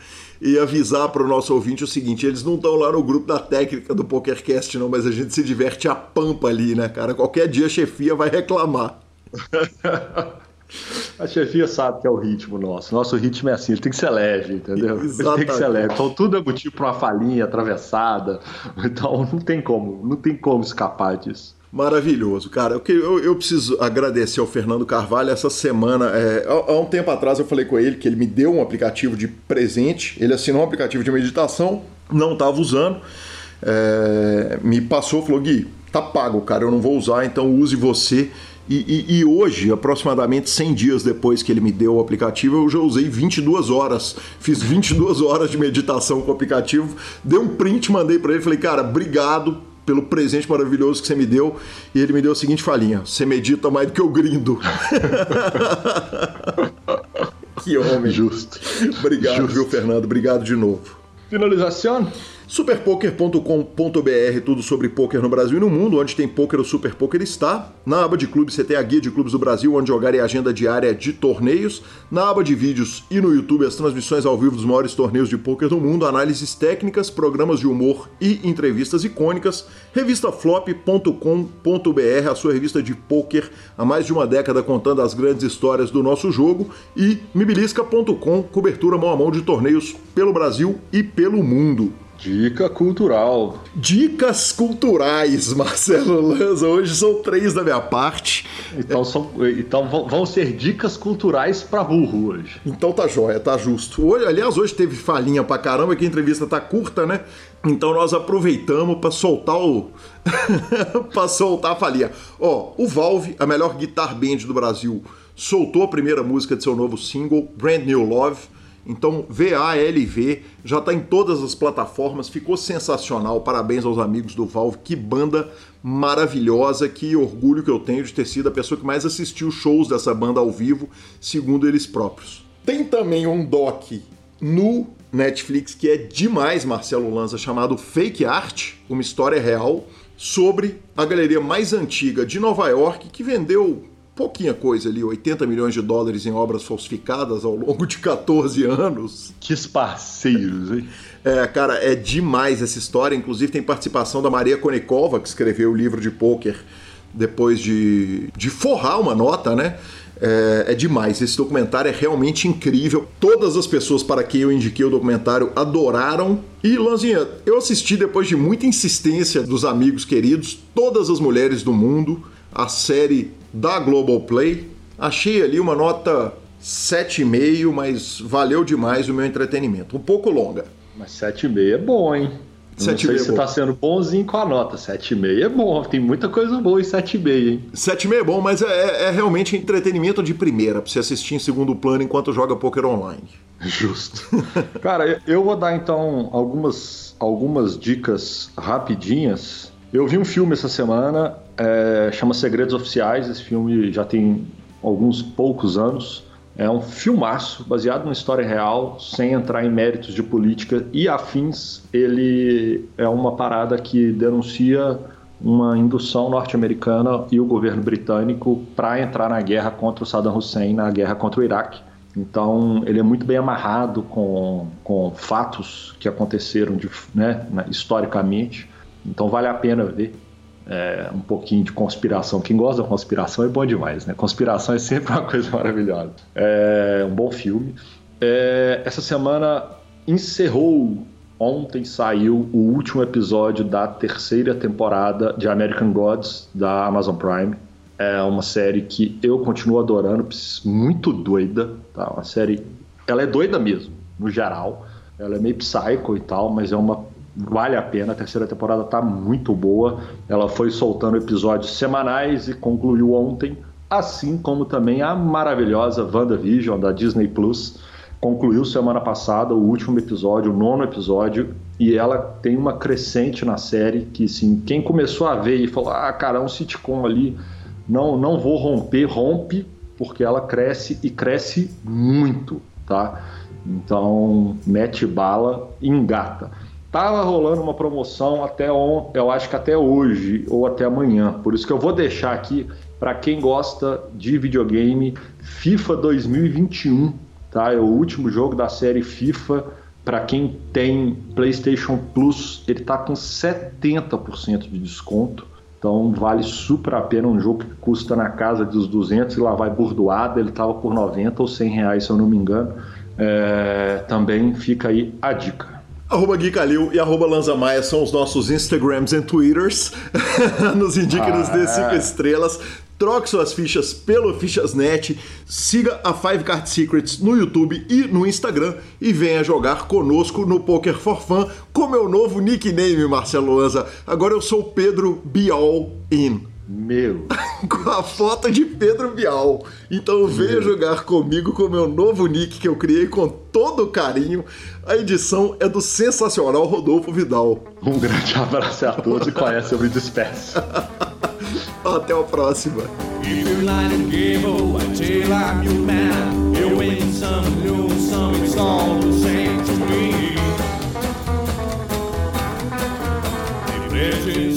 A: e avisar pro nosso ouvinte o seguinte: eles não estão lá no grupo da técnica do PokerCast, não, mas a gente se diverte a pampa ali, né, cara? Qualquer dia a chefia vai reclamar.
B: A chefia sabe que é o ritmo nosso. Nosso ritmo é assim, ele tem que ser leve, entendeu? Ele tem que
A: Exatamente.
B: ser leve. Então tudo é motivo para uma falinha atravessada. Então não tem como, não tem como escapar disso.
A: Maravilhoso, cara. Eu, que- eu, eu preciso agradecer ao Fernando Carvalho essa semana. é, há, há um tempo atrás eu falei com ele que ele me deu um aplicativo de presente. Ele assinou um aplicativo de meditação, não estava usando. é, me passou, falou: Gui, tá pago, cara. Eu não vou usar, então use você. E, e- e hoje, aproximadamente 100 dias depois que ele me deu o aplicativo, eu já usei 22 horas. Fiz 22 horas de meditação com o aplicativo. Dei um print, mandei para ele. Falei, cara, obrigado pelo presente maravilhoso que você me deu. E ele me deu a seguinte falinha: Você medita mais do que o grindo. que homem.
B: Justo.
A: Obrigado,
B: Justo.
A: viu, Fernando? Obrigado de novo.
B: Finalização?
A: Superpoker.com.br, tudo sobre poker no Brasil e no mundo, onde tem poker, o Super Poker está. Na aba de clubes você tem a guia de clubes do Brasil, onde jogar e agenda diária de torneios. Na aba de vídeos e no YouTube, as transmissões ao vivo dos maiores torneios de poker do mundo, análises técnicas, programas de humor e entrevistas icônicas. Revistaflop.com.br, a sua revista de poker há mais de uma década contando as grandes histórias do nosso jogo. E mibilisca.com, cobertura mão a mão de torneios pelo Brasil e pelo mundo.
B: Dica cultural.
A: Dicas culturais, Marcelo Lanza. Hoje são três da minha parte.
B: Então, são, então vão- ser dicas culturais pra burro hoje.
A: Então tá jóia, tá justo. Hoje, aliás, hoje teve falinha pra caramba, que a entrevista tá curta, né? Então nós aproveitamos pra soltar o. pra soltar a falinha. Ó, o Valve, a melhor guitar band do Brasil, soltou a primeira música de seu novo single, Brand New Love. Então, VALV já tá em todas as plataformas, ficou sensacional. Parabéns aos amigos do Valve, que banda maravilhosa, que orgulho que eu tenho de ter sido a pessoa que mais assistiu shows dessa banda ao vivo, segundo eles próprios. Tem também um doc no Netflix que é demais, Marcelo Lanza, chamado Fake Art, uma história real sobre a galeria mais antiga de Nova York que vendeu pouquinha coisa ali, 80 milhões de dólares em obras falsificadas ao longo de 14 anos.
B: Que parceiros, hein?
A: É, cara, é demais essa história. Inclusive tem participação da Maria Konikova, que escreveu o livro de pôquer depois de, de forrar uma nota, né? É, é demais. Esse documentário é realmente incrível. Todas as pessoas para quem eu indiquei o documentário adoraram. E, Lanzinha, eu assisti depois de muita insistência dos amigos queridos, todas as mulheres do mundo, a série da Globoplay. Achei ali uma nota 7,5, mas valeu demais o meu entretenimento. Um pouco longa.
B: Mas 7,5 é bom, hein? Eu não
A: 7,5
B: sei
A: é
B: se você tá sendo bonzinho com a nota. 7,5 é bom, tem muita coisa boa em 7,5, hein?
A: 7,5 é bom, mas é, é realmente entretenimento de primeira, pra você assistir em segundo plano enquanto joga poker online.
B: Justo. Cara, eu vou dar então algumas, algumas dicas rapidinhas. Eu vi um filme essa semana, é, chama Segredos Oficiais. Esse filme já tem alguns poucos anos. É um filmaço, baseado numa história real, sem entrar em méritos de política e afins. Ele é uma parada que denuncia uma indução norte-americana e o governo britânico para entrar na guerra contra o Saddam Hussein, na guerra contra o Iraque. Então, ele é muito bem amarrado com, com fatos que aconteceram de, né, historicamente. Então, vale a pena ver é, um pouquinho de conspiração. Quem gosta da conspiração é bom demais, né? Conspiração é sempre uma coisa maravilhosa. É um bom filme. É, essa semana encerrou, ontem saiu o último episódio da terceira temporada de American Gods da Amazon Prime. É uma série que eu continuo adorando, muito doida, tá? Uma série, ela é doida mesmo, no geral. Ela é meio psycho e tal, mas é uma vale a pena. A terceira temporada tá muito boa. Ela foi soltando episódios semanais e concluiu ontem, assim como também a maravilhosa WandaVision da Disney Plus. Concluiu semana passada o último episódio, o nono episódio, e ela tem uma crescente na série que, assim, quem começou a ver e falou: ah, cara, é um sitcom ali, não, não vou romper, rompe, porque ela cresce e cresce muito, tá? Então, mete bala e engata. Tava rolando uma promoção até on, eu acho que até hoje ou até amanhã. Por isso que eu vou deixar aqui para quem gosta de videogame, FIFA 2021, tá? É o último jogo da série FIFA. Para quem tem PlayStation Plus, ele tá com 70% de desconto. Então vale super a pena um jogo que custa na casa dos 200 e lá vai burdoada. Ele tava por 90 ou 100 reais, se eu não me engano. É, também fica aí a dica.
A: Arroba Gui Calil e arroba Lanza Maia são os nossos Instagrams e Twitters. nos indique, nos dê 5 estrelas. Troque suas fichas pelo Fichasnet. Siga a Five Card Secrets no YouTube e no Instagram. E venha jogar conosco no Poker for Fun com meu novo nickname, Marcelo Lanza. Agora eu sou Pedro Be All In.
B: Meu.
A: com a foto de Pedro Bial. Então venha jogar comigo com o meu novo nick que eu criei com todo carinho. A edição é do sensacional Rodolfo Vidal.
B: Um grande abraço a todos e conhece sobre despeço.
A: Até a próxima.
H: If